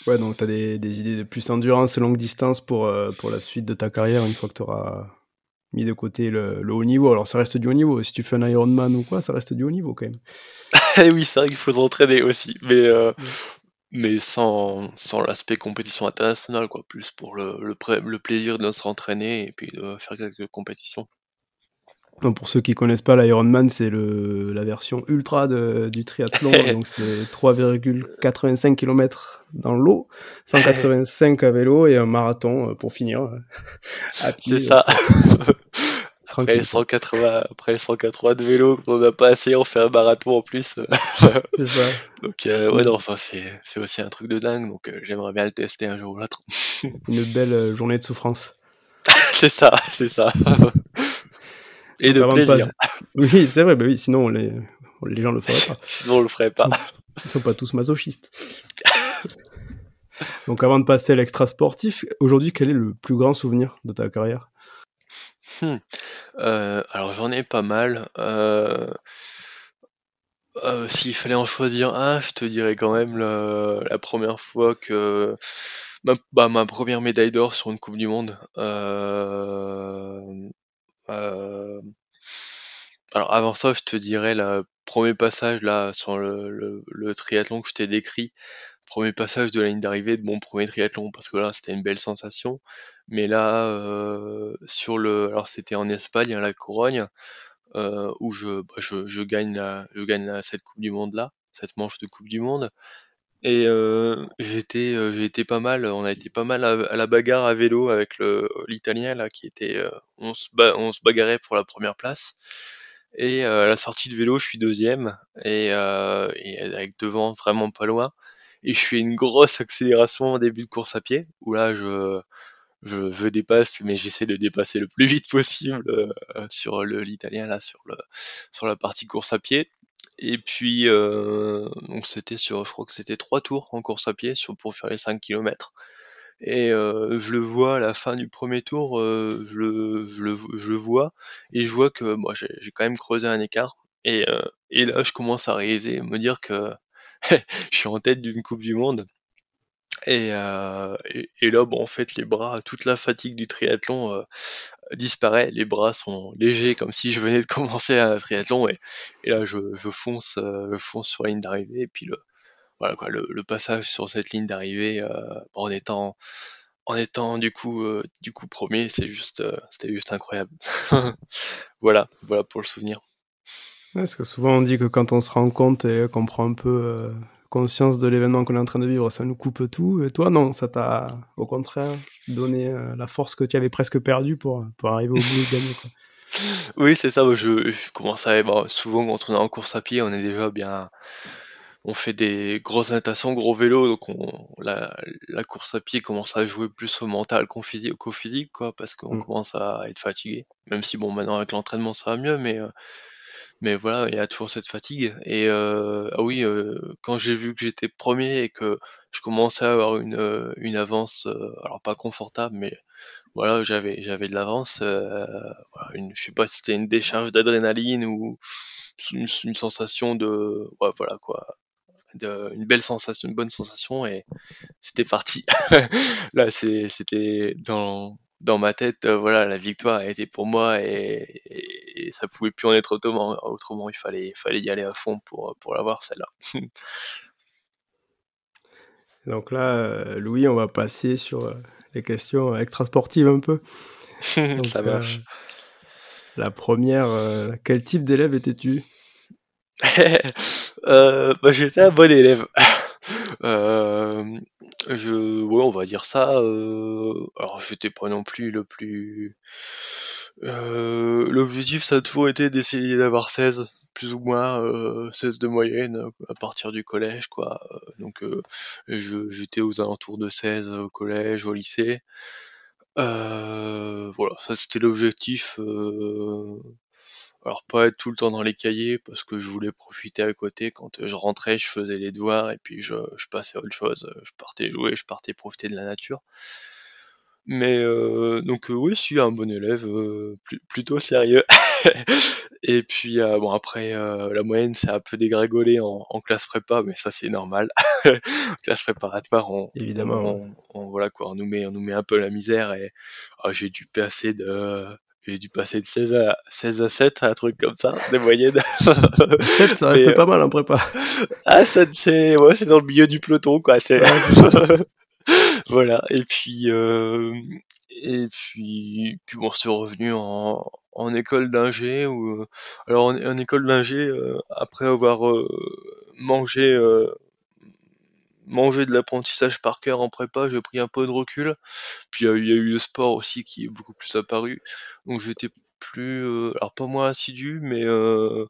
Ouais, donc tu as des, des, idées de plus endurance et longue distance pour, euh, pour la suite de ta carrière une fois que tu auras mis de côté le, le, haut niveau. Alors ça reste du haut niveau. Si tu fais un Ironman ou quoi, ça reste du haut niveau quand même. Eh oui, c'est vrai qu'il faut s'entraîner aussi, mais, euh, mais sans, sans l'aspect compétition internationale, quoi. Plus pour le, le, le plaisir de se entraîner et puis de faire quelques compétitions. Donc pour ceux qui connaissent pas l'Ironman, c'est le la version ultra de, du triathlon, donc c'est 3,85 km dans l'eau, 185 à vélo et un marathon euh, pour finir. Euh, c'est ça. après les 180, après les 180 de vélo, on n'a pas assez, on fait un marathon en plus. c'est ça. Donc euh, ouais non, ça c'est c'est aussi un truc de dingue, donc j'aimerais bien le tester un jour ou l'autre. Une belle journée de souffrance. c'est ça, c'est ça et de plaisir. Oui, c'est vrai, bah oui, sinon les, les gens le feraient pas. sinon on le ferait pas. Ils sont, pas tous masochistes. Donc avant de passer à l'extra sportif, aujourd'hui, quel est le plus grand souvenir de ta carrière? Hmm. euh, Alors j'en ai pas mal. Euh... Euh, S'il fallait en choisir un, je te dirais quand même la, la première fois que ma, bah, ma première médaille d'or sur une Coupe du Monde. Euh, alors avant ça, je te dirais le premier passage là sur le, triathlon que je t'ai décrit, premier passage de la ligne d'arrivée de mon premier triathlon parce que là c'était une belle sensation. Mais là euh, sur le, alors c'était en Espagne à la Corogne euh, où je, bah, gagne cette Coupe du Monde là, cette manche de Coupe du Monde. Et euh, j'étais, euh, pas mal, on a été pas mal à, la bagarre à vélo avec l'Italien là qui était, euh, on se on se bagarrait pour la première place. Et à la sortie de vélo, je suis deuxième et, avec devant vraiment pas loin. Et je fais une grosse accélération au début de course à pied où là je je, je dépasse, mais j'essaie de dépasser le plus vite possible sur le l'italien là sur le sur la partie course à pied. Et puis, euh, donc c'était sur, je crois que c'était trois tours en course à pied sur, pour faire les 5 km. Et euh, je le vois à la fin du premier tour, euh, je, le, je, le, je le vois, et je vois que moi j'ai quand même creusé un écart. Et, et là, je commence à réaliser, me dire que je suis en tête d'une Coupe du Monde. Et, et, là, bon, en fait, les bras, toute la fatigue du triathlon disparaît, les bras sont légers comme si je venais de commencer un triathlon et, et là je, je fonce, je fonce sur la ligne d'arrivée et puis le, voilà quoi, le, le passage sur cette ligne d'arrivée en étant en étant du coup du coup premier, c'est juste c'était juste incroyable. voilà, voilà pour le souvenir. parce que souvent on dit que quand on se rend compte et qu'on prend un peu conscience de l'événement qu'on est en train de vivre, ça nous coupe tout. Et toi, non, ça t'a au contraire donné euh, la force que tu avais presque perdue pour, pour arriver au bout et gagner. Quoi. Oui, c'est ça. Je, je, commence à. Bon, souvent, quand on est en course à pied, on est déjà bien. On fait des grosses natations, gros vélo, donc on, la, la, course à pied commence à jouer plus au mental qu'au physique, physique, quoi, parce qu'on mm. commence à être fatigué. Même si, bon, maintenant avec l'entraînement, ça va mieux, mais euh, mais voilà, il y a toujours cette fatigue. Et euh, ah oui, euh, quand j'ai vu que j'étais premier et que je commençais à avoir une, euh, une avance, alors pas confortable, mais voilà, j'avais j'avais de l'avance. Voilà, une, je sais pas si c'était une décharge d'adrénaline ou une, une, sensation de, ouais, voilà quoi, de, une belle sensation, une bonne sensation et c'était parti. Là, c'était dans dans ma tête, voilà, la victoire a été pour moi et, et, ça pouvait plus en être autrement. Autrement, il fallait, fallait y aller à fond pour, pour l'avoir celle-là. Donc là, Louis, on va passer sur les questions extrasportives un peu. ça marche. la première, quel type d'élève étais-tu? Euh, bah, J'étais un bon élève. euh, je, ouais, on va dire ça. Euh, alors, j'étais pas non plus le plus. Euh, L'objectif, ça a toujours été d'essayer d'avoir 16, plus ou moins, euh, 16 de moyenne à partir du collège, quoi. Donc, euh, j'étais aux alentours de 16 au collège, au lycée. Euh, voilà, ça c'était l'objectif. Euh, alors pas être tout le temps dans les cahiers parce que je voulais profiter à côté. Quand euh, je rentrais, je faisais les devoirs et puis je, passais à autre chose. Je partais jouer, je partais profiter de la nature. Mais euh, donc euh, oui, je suis un bon élève, plutôt sérieux. et puis bon après la moyenne c'est un peu dégringolé en, classe prépa, mais ça c'est normal. classe préparatoire, on, évidemment, on, voilà quoi, on nous met on nous met un peu la misère et ah, j'ai dû passer de j'ai dû passer de 16 à, 16 à 7, un truc comme ça, des moyennes. 7, ça reste pas mal en prépa. Ah, c'est ouais, dans le milieu du peloton, quoi. voilà, et puis, euh, et puis, puis bon, c'est revenu en, en école d'ingé. Ou, alors, en, en école d'ingé, euh, après avoir euh, mangé euh, manger de l'apprentissage par cœur en prépa, j'ai pris un peu de recul. Puis il y, a eu le sport aussi qui est beaucoup plus apparu. Donc j'étais plus, euh, alors pas moins assidu, mais euh,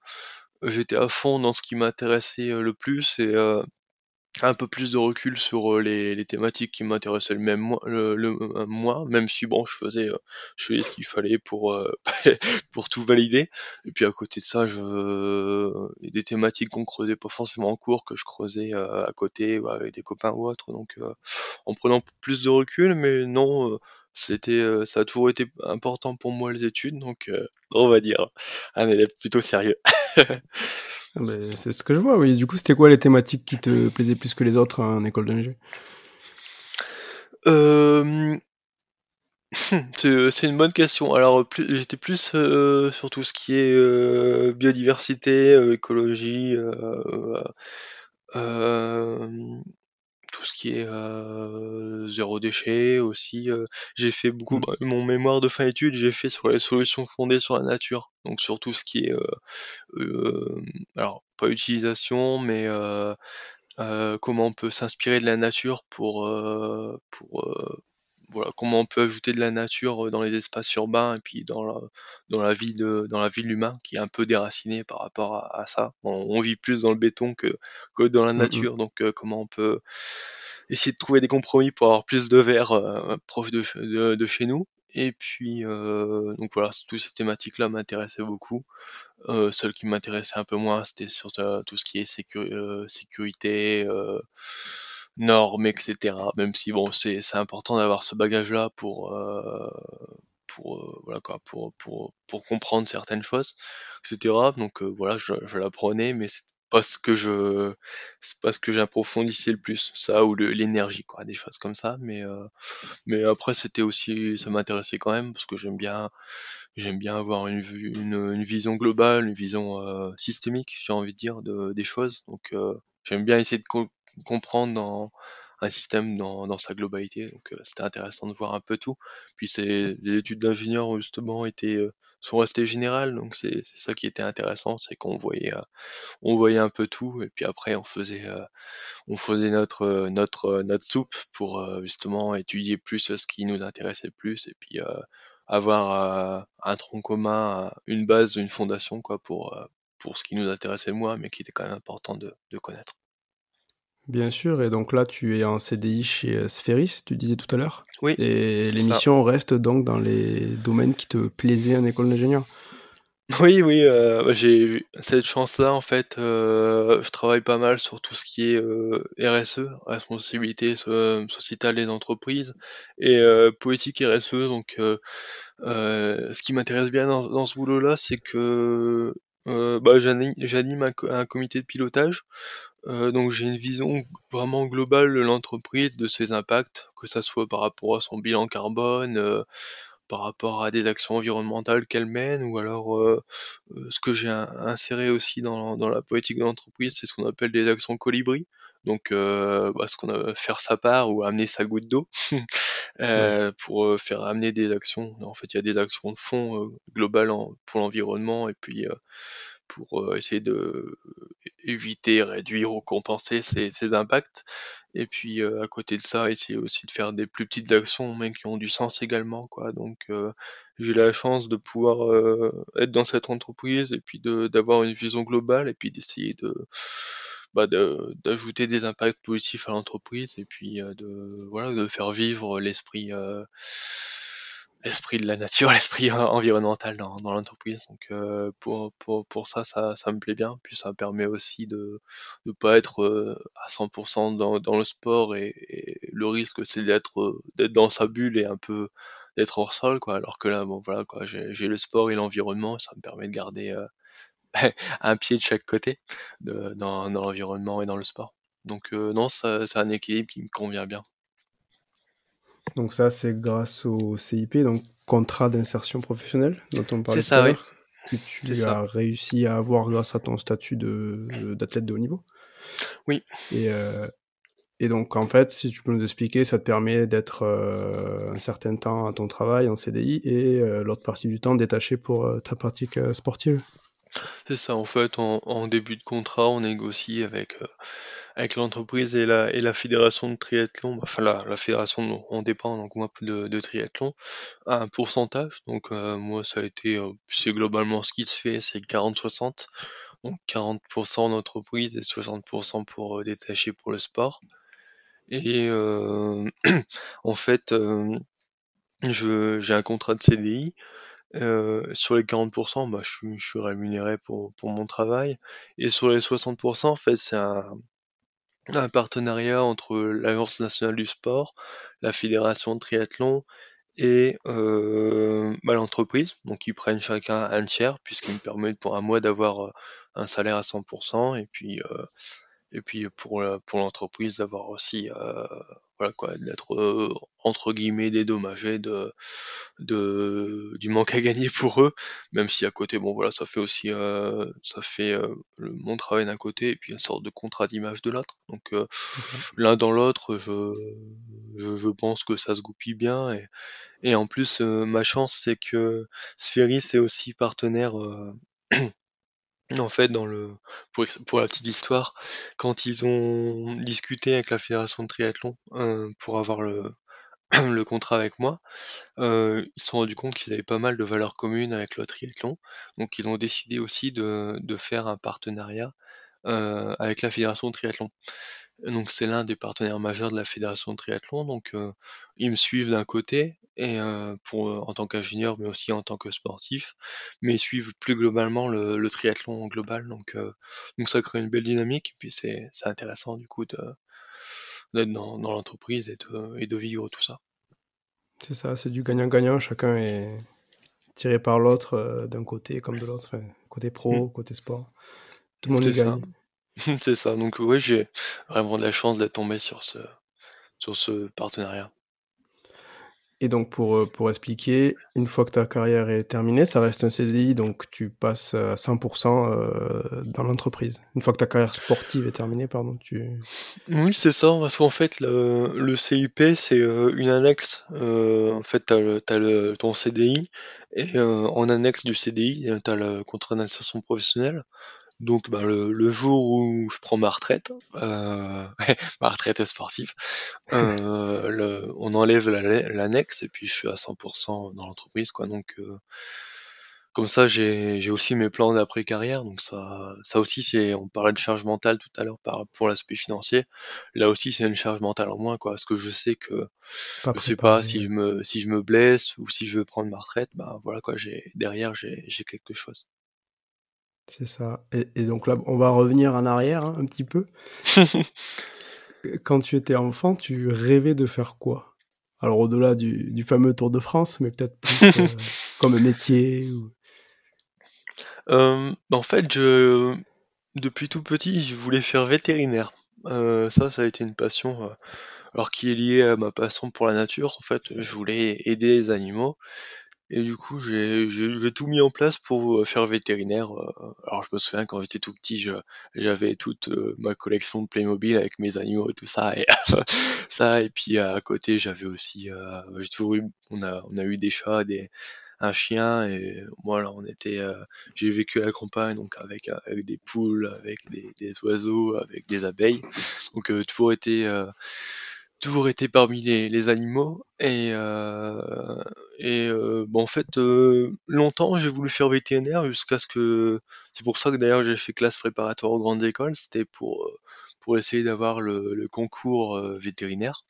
j'étais à fond dans ce qui m'intéressait euh, le plus et un peu plus de recul sur les, les thématiques qui m'intéressaient le même moi, le, moi, même si bon, je faisais, je faisais ce qu'il fallait pour pour tout valider. Et puis à côté de ça, je, il y a des thématiques qu'on creusait pas forcément en cours, que je creusais à côté ou avec des copains ou autres. Donc en prenant plus de recul, mais non, c'était, ça a toujours été important pour moi les études, donc on va dire un élève plutôt sérieux. Ah, c'est ce que je vois, oui. Du coup, c'était quoi les thématiques qui te plaisaient plus que les autres en école d'ingé euh... C'est une bonne question. Alors, j'étais plus euh, sur tout ce qui est euh, biodiversité, euh, écologie, tout ce qui est zéro déchet aussi. j'ai fait beaucoup, bah, mon mémoire de fin d'études, j'ai fait sur les solutions fondées sur la nature. Donc sur tout ce qui est, alors pas utilisation, mais comment on peut s'inspirer de la nature pour, pour voilà, comment on peut ajouter de la nature dans les espaces urbains et puis dans la, dans la vie de, dans la vie de l'humain qui est un peu déraciné par rapport à, ça. On, vit plus dans le béton que, que dans la mmh nature, donc comment on peut essayer de trouver des compromis pour avoir plus de verre euh, proche de, de, chez nous. Et puis, euh, donc voilà, toutes ces thématiques-là m'intéressaient beaucoup. Euh, celle qui m'intéressait un peu moins, c'était sur tout ce qui est sécurité, normes, etc. Même si bon, c'est important d'avoir ce bagage-là pour pour voilà quoi, pour, pour pour comprendre certaines choses, etc. Donc voilà, je, je l'apprenais, mais parce que je c'est parce que j'approfondissais le plus ça ou l'énergie quoi des choses comme ça mais euh, mais après c'était aussi ça m'intéressait quand même parce que j'aime bien j'aime bien avoir une, une, une vision globale une vision euh, systémique j'ai envie de dire de, des choses donc euh, j'aime bien essayer de comprendre dans un système dans, dans sa globalité. Donc c'était intéressant de voir un peu tout. Puis c'est les études d'ingénieur justement étaient sont restées générales. Donc c'est ça qui était intéressant c'est qu'on voyait on voyait un peu tout. Et puis après on faisait euh, on faisait notre euh, notre euh, notre soupe pour justement étudier plus ce qui nous intéressait plus. Et puis avoir un tronc commun, une base, une fondation quoi pour pour ce qui nous intéressait moi mais qui était quand même important de, de connaître. Bien sûr, et donc là tu es en CDI chez Sphéris, tu disais tout à l'heure. Oui. Et l'émission reste donc dans les domaines qui te plaisaient en école d'ingénieur. Oui, oui, euh, j'ai cette chance-là en fait. Euh, je travaille pas mal sur tout ce qui est euh, RSE, responsabilité sociétale des entreprises, et politique RSE. Donc, ce qui m'intéresse bien dans, ce boulot-là, c'est que bah, j'anime un, comité de pilotage. Donc j'ai une vision vraiment globale de l'entreprise, de ses impacts, que ça soit par rapport à son bilan carbone, par rapport à des actions environnementales qu'elle mène, ou alors euh, euh, ce que j'ai inséré aussi dans, dans la politique de l'entreprise, c'est ce qu'on appelle des actions colibri. Donc, euh, bah, ce qu'on a faire sa part ou amener sa goutte d'eau euh, pour faire amener des actions. En fait, il y a des actions de fond globales pour l'environnement et puis pour essayer de éviter, réduire ou compenser ces, ces impacts. Et puis à côté de ça, essayer aussi de faire des plus petites actions, mais qui ont du sens également, quoi. Donc j'ai la chance de pouvoir être dans cette entreprise et puis d'avoir une vision globale et puis d'essayer de bah, d'ajouter des impacts positifs à l'entreprise et puis de voilà de faire vivre l'esprit l'esprit de la nature, l'esprit environnemental dans, l'entreprise. Donc euh, pour, pour, pour ça, ça, ça me plaît bien. Puis ça me permet aussi de ne pas être euh, à 100% dans, le sport et, le risque c'est d'être euh, d'être dans sa bulle et un peu d'être hors sol quoi. Alors que là, bon voilà j'ai le sport et l'environnement, ça me permet de garder un pied de chaque côté dans, dans l'environnement et dans le sport. Donc non, c'est un équilibre qui me convient bien. Donc ça, c'est grâce au CIP, donc contrat d'insertion professionnelle, dont on parlait tout à l'heure, que tu as réussi à avoir grâce à ton statut d'athlète de, haut niveau. Oui. Et, euh, et donc, en fait, si tu peux nous expliquer, ça te permet d'être euh, un certain temps à ton travail en CDI et euh, l'autre partie du temps détaché pour ta pratique sportive. C'est ça, en fait, en, en, début de contrat, on négocie avec avec l'entreprise et la, et la fédération de triathlon, bah, enfin la, la fédération, on dépend donc moi de, de triathlon, un pourcentage. Donc euh, moi ça a été, euh, c'est globalement ce qui se fait, c'est 40-60. Donc 40% d'entreprise et 60% pour euh, détacher pour le sport. Et en fait, je, j'ai un contrat de CDI. sur les 40%, bah, je, suis, je suis rémunéré pour, pour mon travail. Et sur les 60%, en fait, c'est un, un partenariat entre l'Agence nationale du sport, la fédération de triathlon et euh, bah, l'entreprise. Donc ils prennent chacun un tiers puisqu'ils me permettent pour un mois d'avoir euh, un salaire à 100% et puis euh, et puis pour pour l'entreprise d'avoir aussi euh, voilà quoi d'être euh, entre guillemets dédommagé de de du manque à gagner pour eux même si à côté bon voilà ça fait aussi euh, ça fait euh, le, mon travail d'un côté et puis une sorte de contrat d'image de l'autre. Donc l'un dans l'autre je, je, je pense que ça se goupille bien et et en plus ma chance c'est que Sphéris est aussi partenaire En fait, dans le pour, la petite histoire, quand ils ont discuté avec la fédération de triathlon euh, pour avoir le, le contrat avec moi, euh, ils se sont rendus compte qu'ils avaient pas mal de valeurs communes avec le triathlon. Donc ils ont décidé aussi de, de faire un partenariat euh, avec la fédération de triathlon. Donc c'est l'un des partenaires majeurs de la fédération de triathlon. Donc euh, ils me suivent d'un côté et euh, pour en tant qu'ingénieur, mais aussi en tant que sportif, mais ils suivent plus globalement le, le triathlon global. Donc donc ça crée une belle dynamique. Et puis c'est c'est intéressant du coup de d'être dans, dans l'entreprise et de, et de vivre tout ça. C'est ça, c'est du gagnant-gagnant. Chacun est tiré par l'autre d'un côté comme de l'autre, côté pro, mmh. côté sport. Tout le monde est, gagne. C'est ça, donc oui, j'ai vraiment de la chance d'être tombé sur ce, sur ce partenariat. Et donc pour, euh, pour expliquer, une fois que ta carrière est terminée, ça reste un CDI, donc tu passes à 100% euh, dans l'entreprise. Une fois que ta carrière sportive est terminée, pardon, tu... Oui, c'est ça, parce qu'en fait, le, le CIP, c'est euh, une annexe. en fait, t'as le, as le, ton CDI, et en annexe du CDI, t'as le contrat d'insertion professionnelle. Donc bah, le, jour où je prends ma retraite, euh, ma retraite sportive, euh, le, on enlève l'annexe et puis je suis à 100% dans l'entreprise quoi. Donc euh, comme ça j'ai aussi mes plans d'après carrière. Donc ça ça aussi c'est on parlait de charge mentale tout à l'heure pour l'aspect financier. Là aussi c'est une charge mentale en moins quoi parce que je sais que je sais pas si je me si je me blesse ou si je veux prendre ma retraite, bah voilà quoi j'ai derrière j'ai quelque chose. C'est ça. Et, donc là, on va revenir en arrière hein, un petit peu. Quand tu étais enfant, tu rêvais de faire quoi? Alors au-delà du, fameux Tour de France, mais peut-être plus euh, comme métier euh, En fait, je, depuis tout petit, je voulais faire vétérinaire. Euh, ça, ça a été une passion, alors qui est liée à ma passion pour la nature. En fait, je voulais aider les animaux. Et du coup, j'ai tout mis en place pour euh, faire vétérinaire. Euh, alors, je me souviens quand j'étais tout petit, j'avais toute euh, ma collection de Playmobil avec mes animaux et tout ça. Et ça, et puis à côté, j'avais aussi, j'ai toujours eu, on a, on a eu des chats, des, un chien, et voilà, on était, j'ai vécu à la campagne, donc avec, avec des poules, avec des, des oiseaux, avec des abeilles. Donc, toujours été toujours été parmi les, les animaux et euh, et euh, bon en fait euh, longtemps j'ai voulu faire vétérinaire jusqu'à ce que c'est pour ça que d'ailleurs j'ai fait classe préparatoire aux grandes écoles. C'était pour pour essayer d'avoir le, le, concours vétérinaire.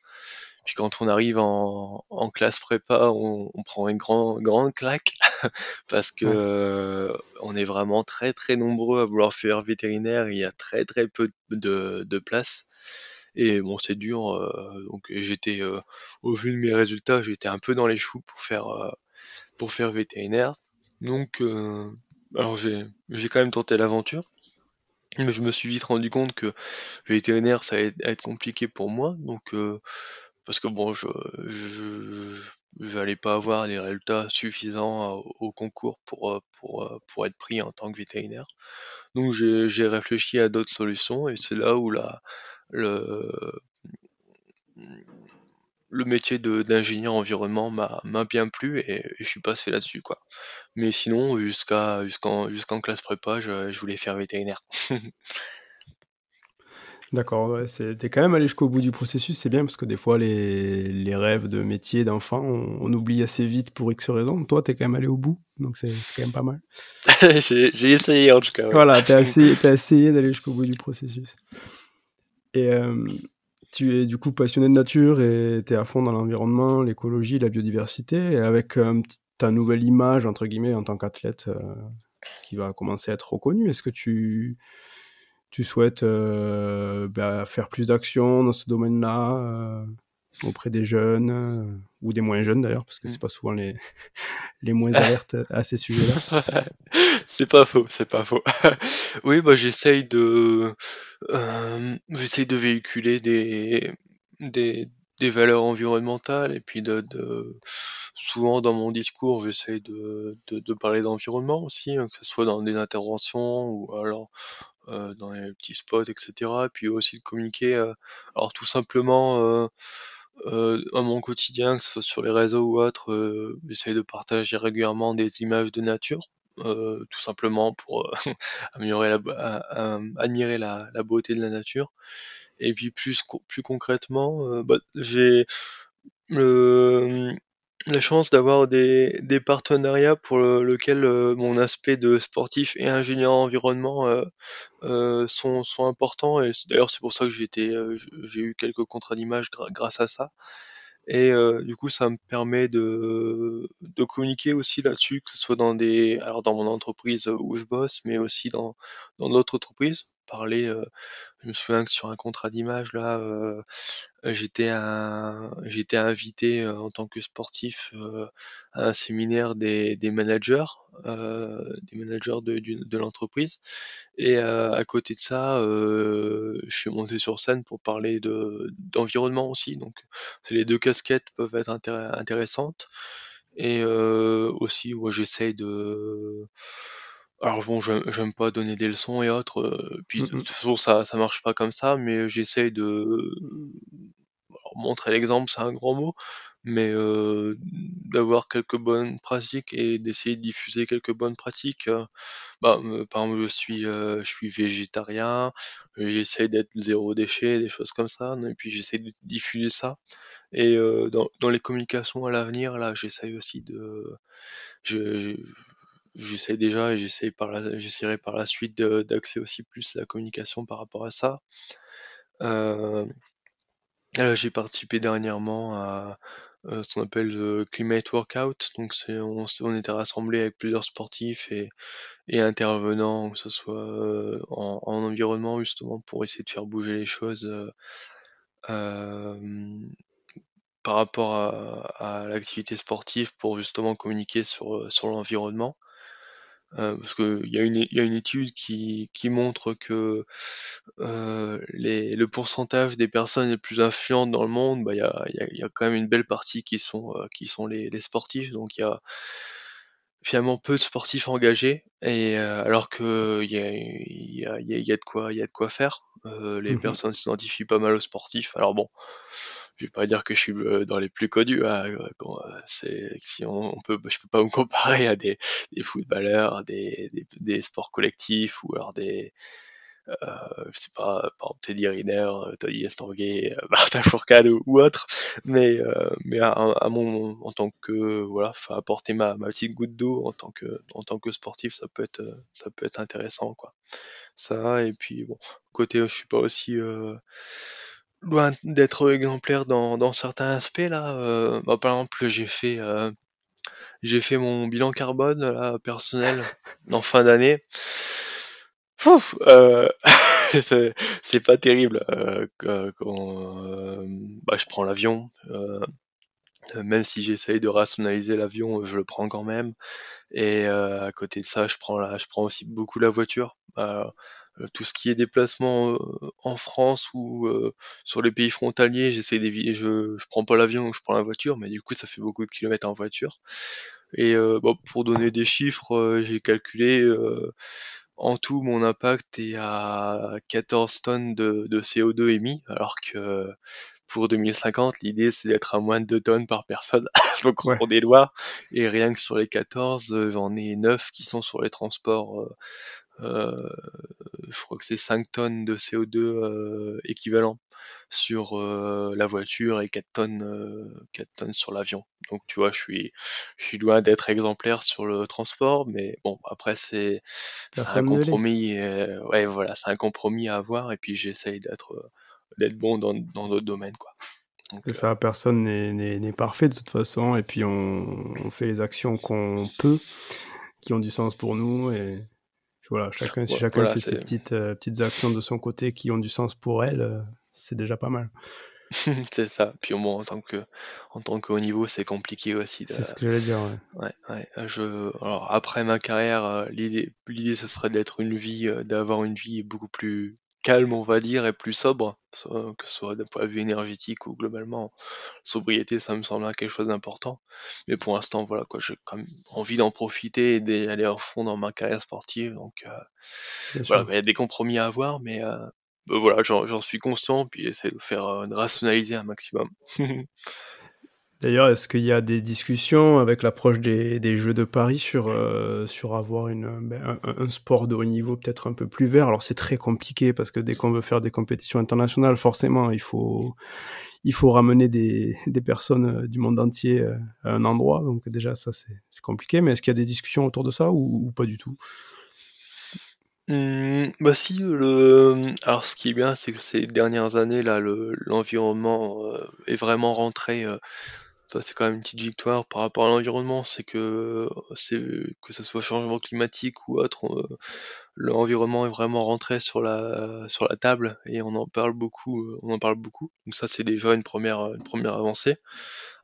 Puis quand on arrive en, en classe prépa on, on, prend une grand, grande claque parce que on est vraiment très très nombreux à vouloir faire vétérinaire. Il y a très très peu de, de place et bon, c'est dur. Euh, donc j'étais, euh, au vu de mes résultats, j'étais un peu dans les choux pour faire, euh, pour faire vétérinaire. Donc, alors j'ai, quand même tenté l'aventure. Mais je me suis vite rendu compte que vétérinaire, ça allait être compliqué pour moi. Donc, parce que bon, je, j'allais pas avoir les résultats suffisants au, concours pour, pour, pour être pris en tant que vétérinaire. Donc j'ai réfléchi à d'autres solutions et c'est là où la, le, le métier d'ingénieur environnement m'a bien plu et, je suis passé là-dessus quoi. Mais sinon jusqu'à jusqu'en jusqu'en classe prépa, je, je, voulais faire vétérinaire. D'accord, ouais, t'es quand même allé jusqu'au bout du processus, c'est bien parce que des fois les, les rêves de métier d'enfant, on, oublie assez vite pour X raisons. Toi, t'es quand même allé au bout, donc c'est quand même pas mal. J'ai essayé en tout cas. Voilà, t'as essayé, as essayé d'aller jusqu'au bout du processus. Et euh, tu es du coup passionné de nature et tu es à fond dans l'environnement, l'écologie, la biodiversité, et avec euh, ta nouvelle image, entre guillemets, en tant qu'athlète euh, qui va commencer à être reconnue, est-ce que tu, tu souhaites bah, faire plus d'actions dans ce domaine-là auprès des jeunes ou des moins jeunes d'ailleurs, parce que c'est pas souvent les, les moins alertes à ces sujets-là. c'est pas faux, c'est pas faux. oui, bah j'essaye de, euh, j'essaye de véhiculer des, des, des valeurs environnementales et puis de, de souvent dans mon discours j'essaye de, de, de, parler d'environnement aussi, hein, que ce soit dans des interventions ou alors euh, dans les petits spots, etc. Et puis aussi de communiquer, euh, alors tout simplement euh, euh, à mon quotidien, que ce soit sur les réseaux ou autre, euh, j'essaye de partager régulièrement des images de nature, euh, tout simplement pour améliorer la, admirer la, beauté de la nature. Et puis plus plus concrètement, bah, j'ai le la chance d'avoir des, partenariats pour le, lequel euh, mon aspect de sportif et ingénieur environnement euh, euh, sont, sont, importants. Et d'ailleurs c'est pour ça que j'ai j'ai eu quelques contrats d'image grâce à ça. Et du coup ça me permet de, de communiquer aussi là-dessus que ce soit dans des alors dans mon entreprise où je bosse mais aussi dans dans d'autres entreprises parler. je me souviens que sur un contrat d'image là, j'étais j'étais invité en tant que sportif à un séminaire des, des managers, des managers de, de l'entreprise. Et à côté de ça, je suis monté sur scène pour parler de d'environnement aussi. Donc, les deux casquettes peuvent être intéressantes. Et aussi, j'essaye de alors bon, j'aime pas donner des leçons et autres, euh, puis de toute façon ça ça marche pas comme ça, mais j'essaye de montrer l'exemple, c'est un grand mot, mais euh, d'avoir quelques bonnes pratiques et d'essayer de diffuser quelques bonnes pratiques. Euh, bah, par exemple, je suis je suis végétarien, j'essaye d'être zéro déchet, des choses comme ça, et puis j'essaie de diffuser ça. Et dans dans les communications à l'avenir, là, j'essaye aussi de je j'essaie déjà et j'essaie par la, j'essaierai par la suite d'axer aussi plus la communication par rapport à ça. Euh, j'ai participé dernièrement à euh, ce qu'on appelle le Climate Workout. Donc on, on, était rassemblés avec plusieurs sportifs et, intervenants, que ce soit euh, en, en, environnement justement pour essayer de faire bouger les choses par rapport à, à l'activité sportive pour justement communiquer sur, sur l'environnement. Euh, parce qu'il y, a une, y a une étude qui, qui montre que euh, les, le pourcentage des personnes les plus influentes dans le monde, bah, il y, a, y, a, y, a, quand même une belle partie qui sont, euh, qui sont les, les sportifs. Donc il y a finalement peu de sportifs engagés, et euh, alors que il y a, y, a, y a, de quoi, il y a de quoi faire. Euh, les mmh personnes s'identifient pas mal aux sportifs. Alors bon, je vais pas dire que je suis euh, dans les plus connus. Hein, euh, c'est si on, peut, je peux pas me comparer à des, des footballeurs, des, des, des, sports collectifs ou alors des, euh, je sais pas, par exemple Teddy Riner, Tony Estanguet, Martin Fourcade ou, ou autre. Mais mais à, à, mon en tant que voilà, apporter ma, ma petite goutte d'eau en tant que en tant que sportif, ça peut être ça peut être intéressant quoi. Ça et puis bon côté je suis pas aussi euh, loin d'être exemplaire dans, dans certains aspects là. Euh, bah, par exemple, j'ai fait euh, j'ai fait mon bilan carbone là, personnel en fin d'année. Euh, c'est pas terrible. Quand, bah, je prends l'avion, même si j'essaye de rationaliser l'avion, je le prends quand même. Et à côté de ça, je prends la, je prends aussi beaucoup la voiture. Tout ce qui est déplacement euh, en France ou euh, sur les pays frontaliers, j'essaie d'éviter, je, je prends pas l'avion, je prends la voiture, mais du coup ça fait beaucoup de kilomètres en voiture. Et bon, pour donner des chiffres, j'ai calculé en tout mon impact est à 14 tonnes de, de CO2 émis, alors que pour 2050, l'idée c'est d'être à moins de 2 tonnes par personne. Donc on des lois. Et rien que sur les 14, j'en ai 9 qui sont sur les transports euh, je crois que c'est 5 tonnes de CO2 euh, équivalent sur euh, la voiture et 4 tonnes, 4 tonnes sur l'avion. Donc tu vois, je suis, je suis loin d'être exemplaire sur le transport, mais bon, après c'est un compromis. ouais, voilà, c'est un compromis à avoir et puis j'essaye d'être d'être bon dans d'autres domaines, quoi. Donc, ça, personne n'est parfait de toute façon, et puis on, on fait les actions qu'on peut, qui ont du sens pour nous, et voilà, chacun, si chacun fait ses petites, euh, petites actions de son côté qui ont du sens pour elle, euh, c'est déjà pas mal. c'est ça. Puis au moins en tant que en tant qu'au niveau, c'est compliqué aussi. C'est ce que j'allais dire. Ouais. Ouais, Je alors après ma carrière, euh, l'idée l'idée ce serait d'être une vie, d'avoir une vie beaucoup plus calme, on va dire, et plus sobre, que ce soit d'un point de vue énergétique ou globalement, sobriété, ça me semble quelque chose d'important. Mais pour l'instant, voilà, quoi, j'ai quand même envie d'en profiter et d'aller à fond dans ma carrière sportive. Donc, euh, voilà, il y a des compromis à avoir, mais euh, voilà, j'en suis conscient, puis j'essaie de faire, euh, de rationaliser un maximum. D'ailleurs, est-ce qu'il y a des discussions avec l'approche des, Jeux de Paris sur, euh, avoir ben, un, sport de haut niveau peut-être un peu plus vert? Alors c'est très compliqué parce que dès qu'on veut faire des compétitions internationales, forcément, il faut, ramener des, personnes euh, du monde entier euh, à un endroit. Donc déjà, ça c'est compliqué. Mais est-ce qu'il y a des discussions autour de ça ou, pas du tout? Mmh, bah si, le alors ce qui est bien, c'est que ces dernières années là, le l'environnement, est vraiment rentré, ça c'est quand même une petite victoire par rapport à l'environnement, c'est que c'est que ce soit changement climatique ou autre, l'environnement est vraiment rentré sur la sur la table et on en parle beaucoup, on en parle beaucoup. Donc ça c'est déjà une première une première avancée.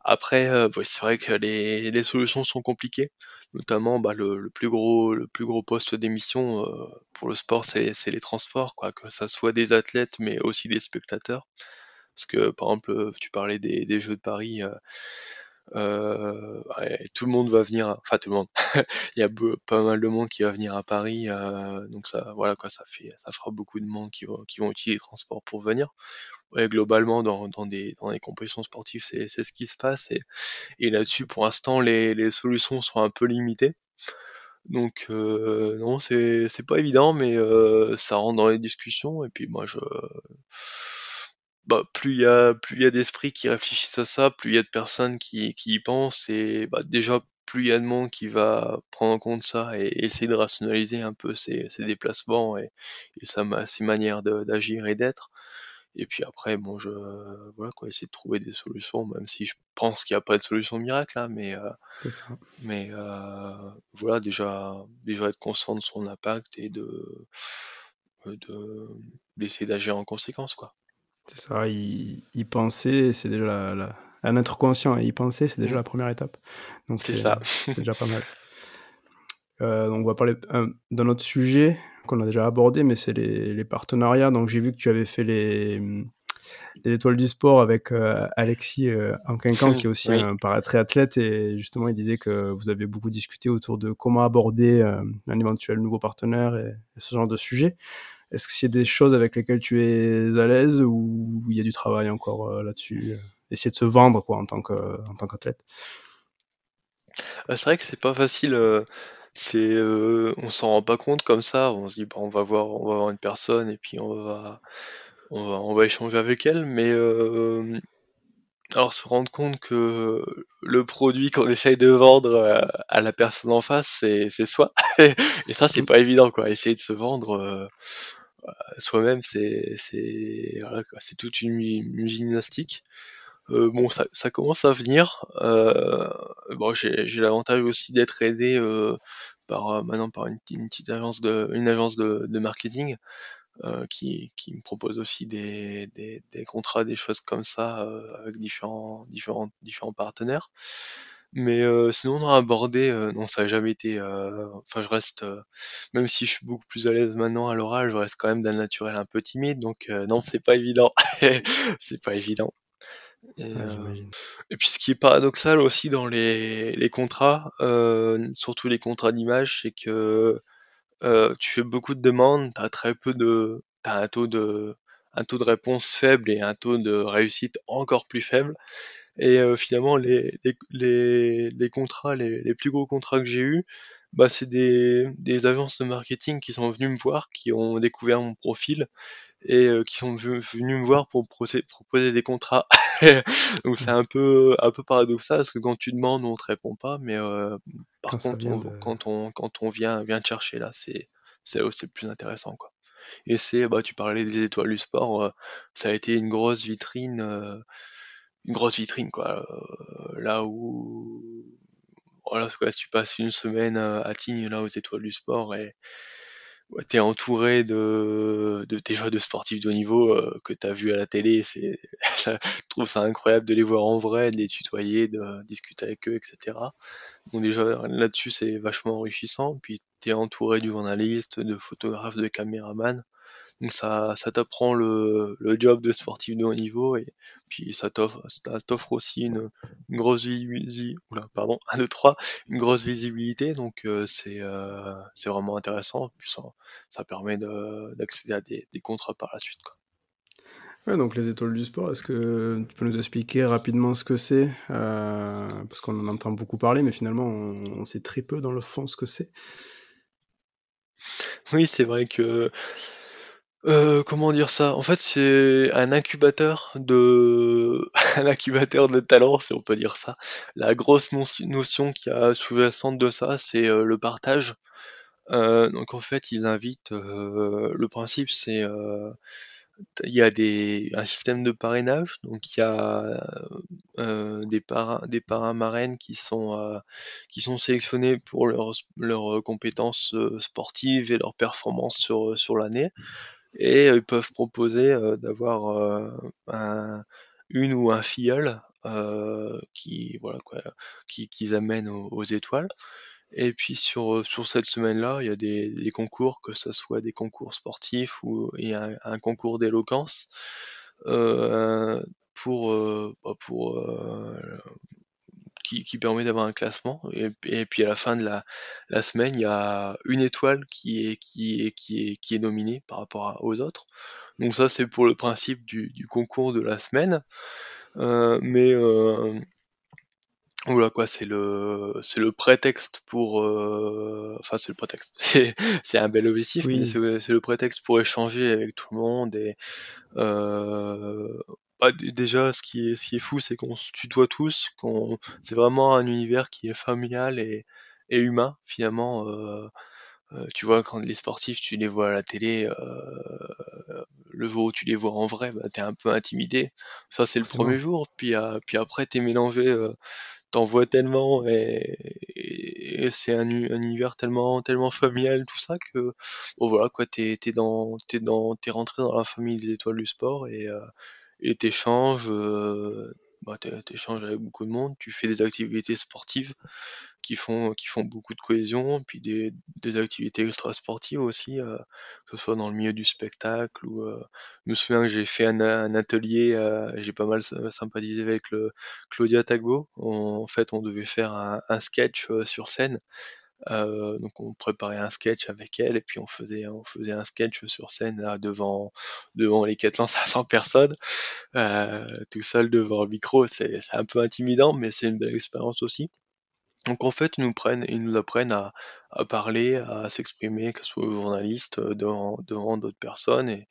Après, euh, c'est vrai que les, les, solutions sont compliquées, notamment bah, le, le, plus gros le plus gros poste d'émission euh, pour le sport, c'est les transports, quoi, que ça soit des athlètes, mais aussi des spectateurs. Parce que par exemple, tu parlais des, Jeux de Paris. Euh, euh, tout le monde va venir, enfin tout le monde. Il y a pas mal de monde qui va venir à Paris, euh, donc ça, voilà quoi, ça fait, ça fera beaucoup de monde qui vont, qui vont utiliser les transports pour venir. Ouais, globalement, dans, des dans les compétitions sportives, c'est c'est ce qui se passe et, et là-dessus, pour l'instant, les, les solutions sont un peu limitées. Donc euh, non, c'est c'est pas évident, mais euh, ça rentre dans les discussions et puis moi je bah, plus il y a plus il y a d'esprits qui réfléchissent à ça, plus il y a de personnes qui, qui y pensent et bah, déjà plus il y a de monde qui va prendre en compte ça et essayer de rationaliser un peu ses, ses déplacements et, et sa, ses manières d'agir et d'être. Et puis après, bon, je voilà quoi, essayer de trouver des solutions, même si je pense qu'il n'y a pas de solution miracle, là, hein, mais euh, ça. mais euh, voilà, déjà déjà être conscient de son impact et de de d'essayer d'agir en conséquence, quoi. C'est ça, y, y penser, c'est déjà la, la, un être conscient et y penser, c'est déjà mmh. la première étape. Donc c'est ça. c'est déjà pas mal. Euh, donc on va parler d'un autre sujet qu'on a déjà abordé, mais c'est les, les, partenariats. Donc j'ai vu que tu avais fait les, les étoiles du sport avec euh, Alexis euh, Anquincan, qui est aussi oui. un paratriathlète, et justement il disait que vous avez beaucoup discuté autour de comment aborder euh, un éventuel nouveau partenaire et, et ce genre de sujet. Est-ce que c'est des choses avec lesquelles tu es à l'aise ou il y a du travail encore euh, là-dessus Essayer de se vendre quoi en tant que en tant qu'athlète? Euh, c'est vrai que c'est pas facile. Euh, c'est, euh, on s'en rend pas compte comme ça. On se dit, bah, on va voir, on va voir une personne et puis on va, on va, on va échanger avec elle. Mais euh, alors se rendre compte que le produit qu'on essaye de vendre à la personne en face, c'est, c'est soi. et ça, c'est pas évident, quoi. Essayer de se vendre soi-même, c'est c'est voilà, c'est toute une, gymnastique. Euh, bon, ça, commence à venir. Euh, bon, j'ai l'avantage aussi d'être aidé euh, par maintenant par une, petite agence de une agence de, marketing qui, qui me propose aussi des, des, des, contrats, des choses comme ça avec différents différents différents partenaires. Mais euh, sinon, on a abordé, euh, non, ça n'a jamais été. euh, Enfin, je reste, euh, même si je suis beaucoup plus à l'aise maintenant à l'oral, je reste quand même d'un naturel un peu timide, donc euh, non, c'est pas évident. c'est pas évident. Et, Ouais, j'imagine. et puis, ce qui est paradoxal aussi dans les, les contrats, euh, surtout les contrats d'image, c'est que euh, tu fais beaucoup de demandes, t'as très peu de, t'as un taux de, un taux de réponse faible et un taux de réussite encore plus faible. Et euh, finalement, les, les, les, les contrats, les, les, plus gros contrats que j'ai eus, bah, c'est des, des agences de marketing qui sont venues me voir, qui ont découvert mon profil et euh, qui sont venus me voir pour proposer des contrats. Donc c'est un peu un peu paradoxal parce que quand tu demandes, on te répond pas, mais euh, par Quand contre, vient on- de... quand on quand on vient vient te chercher là, c'est c'est là où c'est le plus intéressant quoi. Et c'est bah tu parlais des étoiles du sport, euh, ça a été une grosse vitrine. Une grosse vitrine quoi. Euh, là où voilà quoi, si tu passes une semaine à, Tignes là aux étoiles du sport et ouais, t'es entouré de, de déjà de sportifs de haut niveau euh, que t'as vu à la télé c'est je trouve ça incroyable de les voir en vrai de les tutoyer de discuter avec eux etc donc déjà là-dessus c'est vachement enrichissant. Puis t'es entouré du journaliste de photographes de caméramans donc ça, ça t'apprend le, le job de sportif de haut niveau et puis ça t'offre, ça t'offre aussi une, une grosse visibilité, pardon, 1, 2, 3, une grosse visibilité. Donc euh, c'est euh, c'est vraiment intéressant. Puis ça, ça permet de- d'accéder à des, des contrats par la suite. Quoi. Ouais, donc les étoiles du sport, est-ce que tu peux nous expliquer rapidement ce que c'est Euh, Parce qu'on en entend beaucoup parler, mais finalement on, on sait très peu dans le fond ce que c'est? Oui, c'est vrai que Euh, comment dire ça? En fait, c'est un incubateur de un incubateur de si on peut dire ça. La grosse notion qui a sous-jacente de ça, c'est euh, le partage. Euh, donc en fait, ils invitent. euh, le principe, c'est il y a des, un système de parrainage, donc il y a des parrains, des parrains marraines qui sont euh, qui sont sélectionnés pour leurs leurs compétences sportives et leurs performances sur sur l'année, et ils peuvent proposer d'avoir un, une ou un filleul qui voilà quoi, qui qu'ils amènent aux étoiles. Et puis sur, euh, sur cette semaine-là, il y a des, concours, que ce soit des concours sportifs ou un, un concours d'éloquence euh, pour, euh, bah, pour euh, qui, qui, permet d'avoir un classement. Et, et, puis à la fin de la, la, semaine, il y a une étoile qui est, qui est, qui est, qui est nominée par rapport aux autres. Donc ça, c'est pour le principe du, du, concours de la semaine. Euh, mais voilà quoi, c'est le c'est le prétexte pour euh... enfin c'est le prétexte. C'est c'est un bel objectif, oui. mais c'est le prétexte pour échanger avec tout le monde et euh... bah, déjà ce qui est ce qui est fou, c'est qu'on se tutoie tous, qu'on c'est vraiment un univers qui est familial et et humain finalement. Euh... Euh, tu vois, quand les sportifs, tu les vois à la télé, euh, le jour où tu les vois en vrai, bah, t'es un peu intimidé. Ça, c'est le premier jour. Puis, euh, puis après, t'es mélangé euh, t'en vois tellement et, et c'est un, un, univers tellement tellement familial tout ça que bon voilà quoi t'es t'es dans t'es dans t'es rentré dans la famille des étoiles du sport et euh, et t'échanges euh, bah, avec beaucoup de monde tu fais des activités sportives qui font qui font beaucoup de cohésion puis des, des activités extra sportives aussi euh, que ce soit dans le milieu du spectacle ou euh, je me souviens que j'ai fait un, un atelier euh, j'ai pas mal sympathisé avec le Claudia Tagbo. En fait on devait faire un, sketch sur scène euh, donc on préparait un sketch avec elle et puis on faisait on faisait un sketch sur scène là, devant devant les 400 500 personnes euh, tout seul devant le micro c'est un peu intimidant mais c'est une belle expérience aussi donc en fait, ils nous prennent, ils nous apprennent à, à parler, à s'exprimer, que ce soit aux journalistes, euh, devant, devant d'autres personnes, et,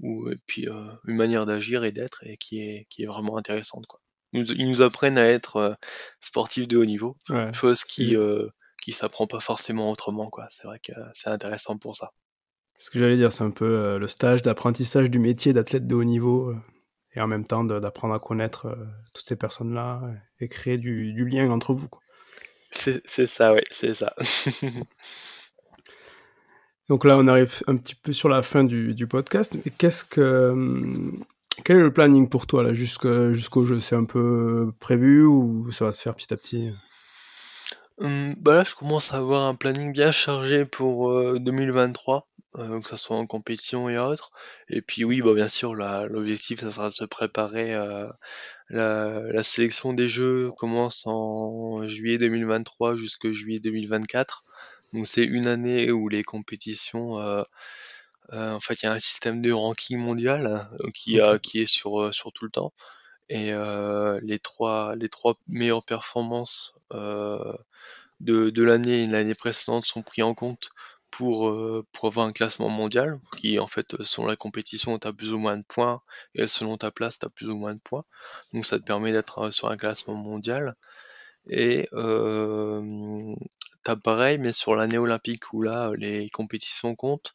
ou, et puis euh, une manière d'agir et d'être, et qui est, qui est vraiment intéressante. Quoi. Ils, nous, apprennent à être sportifs de haut niveau, ouais. chose qui, euh, qui s'apprend pas forcément autrement. quoi. C'est vrai que c'est intéressant pour ça. Ce que j'allais dire, c'est un peu euh, le stage d'apprentissage du métier d'athlète de haut niveau, euh, et en même temps d'apprendre à connaître euh, toutes ces personnes-là, et créer du, du lien entre vous. C'est ça, oui, c'est ça. Donc là, on arrive un petit peu sur la fin du, du podcast. Mais qu'est-ce que, hum, quel est le planning pour toi là jusqu'au jusqu'au jeu? C'est un peu prévu ou ça va se faire petit à petit? Hum, bah là, je commence à avoir un planning bien chargé pour euh, 2023, euh, que ce soit en compétition et autres. Et puis oui, bah bien sûr, l'objectif, ça sera de se préparer euh, la, la, sélection des jeux commence en juillet 2023 jusqu'à juillet 2024. Donc c'est une année où les compétitions, euh, euh, en fait, il y a un système de ranking mondial hein, qui, a, qui est sur, euh, sur tout le temps. Et euh, les trois les trois meilleures performances euh, de, de l'année et l'année précédente sont pris en compte pour, euh, pour avoir un classement mondial, qui en fait, selon la compétition, tu as plus ou moins de points, et selon ta place, tu as plus ou moins de points. Donc ça te permet d'être sur un classement mondial. Et euh, pareil, mais sur l'année olympique, où là, les compétitions comptent,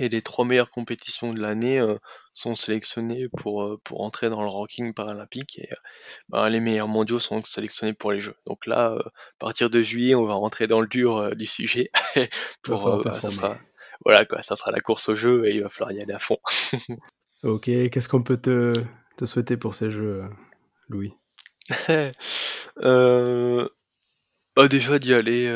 et les trois meilleures compétitions de l'année euh, sont sélectionnées pour, euh, pour entrer dans le ranking paralympique et euh, bah, les meilleurs mondiaux sont sélectionnés pour les Jeux. Donc là, à partir de juillet, on va rentrer dans le dur du sujet pour bah, ça sera, voilà quoi, ça sera la course aux Jeux et il va falloir y aller à fond. ok, qu'est-ce qu'on peut te, te, souhaiter pour ces Jeux, Louis? Bah déjà d'y aller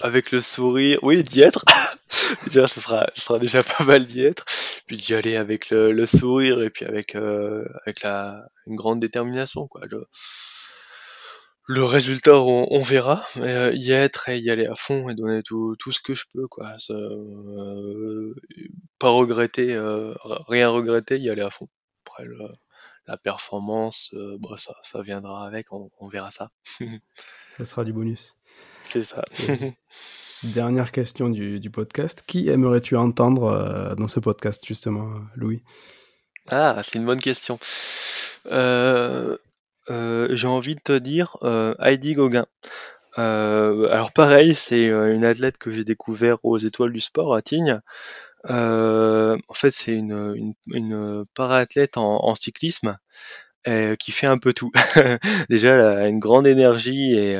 avec le sourire, oui, d'y être. déjà, ce sera, ce sera déjà pas mal d'y être. Puis d'y aller avec le, le, sourire et puis avec, euh, avec la, une grande détermination, quoi. Le, le résultat, on, on verra. Mais euh, y être et y aller à fond et donner tout, tout ce que je peux, quoi. Ça, euh, pas regretter, rien regretter, y aller à fond. Après, le, la performance, bon, ça, ça viendra avec, on, on verra ça. ça sera du bonus. C'est ça. Dernière question du, du podcast. Qui aimerais-tu entendre euh, dans ce podcast, justement, Louis? Ah, c'est une bonne question. Euh, euh, J'ai envie de te dire euh, Heidi Gauguin. alors pareil, c'est une athlète que j'ai découvert aux Étoiles du Sport à Tignes. en fait, c'est une, une, une para-athlète en, cyclisme qui fait un peu tout. Déjà, elle a une grande énergie et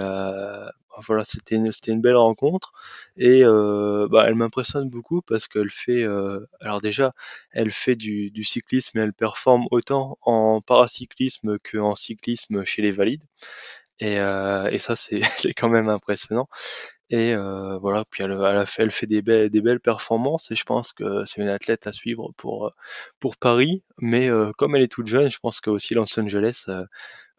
voilà, c'était une, c'était une belle rencontre et euh, bah, elle m'impressionne beaucoup parce qu'elle fait, euh, alors déjà, elle fait du, du cyclisme et elle performe autant en paracyclisme qu'en cyclisme chez les valides. Et, euh, et ça, c'est, c'est quand même impressionnant. Et euh, voilà, puis elle, elle, fait, elle fait des belles, des belles performances et je pense que c'est une athlète à suivre pour, pour Paris. Mais euh, comme elle est toute jeune, je pense que aussi Los Angeles,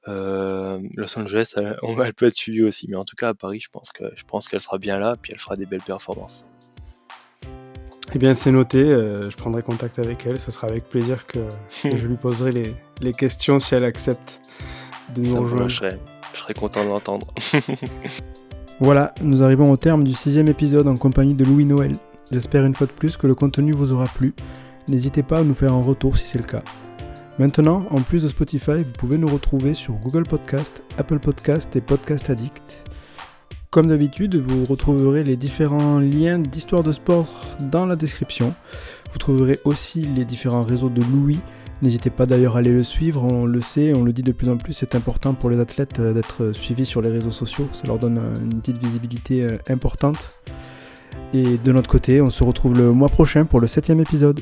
euh, Los Angeles, elle, peut être suivie aussi, mais en tout cas à Paris, je pense que je pense qu'elle sera bien là, puis elle fera des belles performances. Eh bien, c'est noté. Euh, je prendrai contact avec elle. Ce sera avec plaisir que, que je lui poserai les, les, questions si elle accepte de nous rejoindre. Je serais, je serais content d'entendre. voilà, nous arrivons au terme du sixième épisode en compagnie de Louis Noël. J'espère une fois de plus que le contenu vous aura plu. N'hésitez pas à nous faire un retour si c'est le cas. Maintenant, en plus de Spotify, vous pouvez nous retrouver sur Google Podcast, Apple Podcast et Podcast Addict. Comme d'habitude, vous retrouverez les différents liens d'histoire de sport dans la description. Vous trouverez aussi les différents réseaux de Louis. N'hésitez pas d'ailleurs à aller le suivre, on le sait, on le dit de plus en plus, c'est important pour les athlètes euh, d'être suivis sur les réseaux sociaux, ça leur donne une petite visibilité euh, importante. Et de notre côté, on se retrouve le mois prochain pour le septième épisode.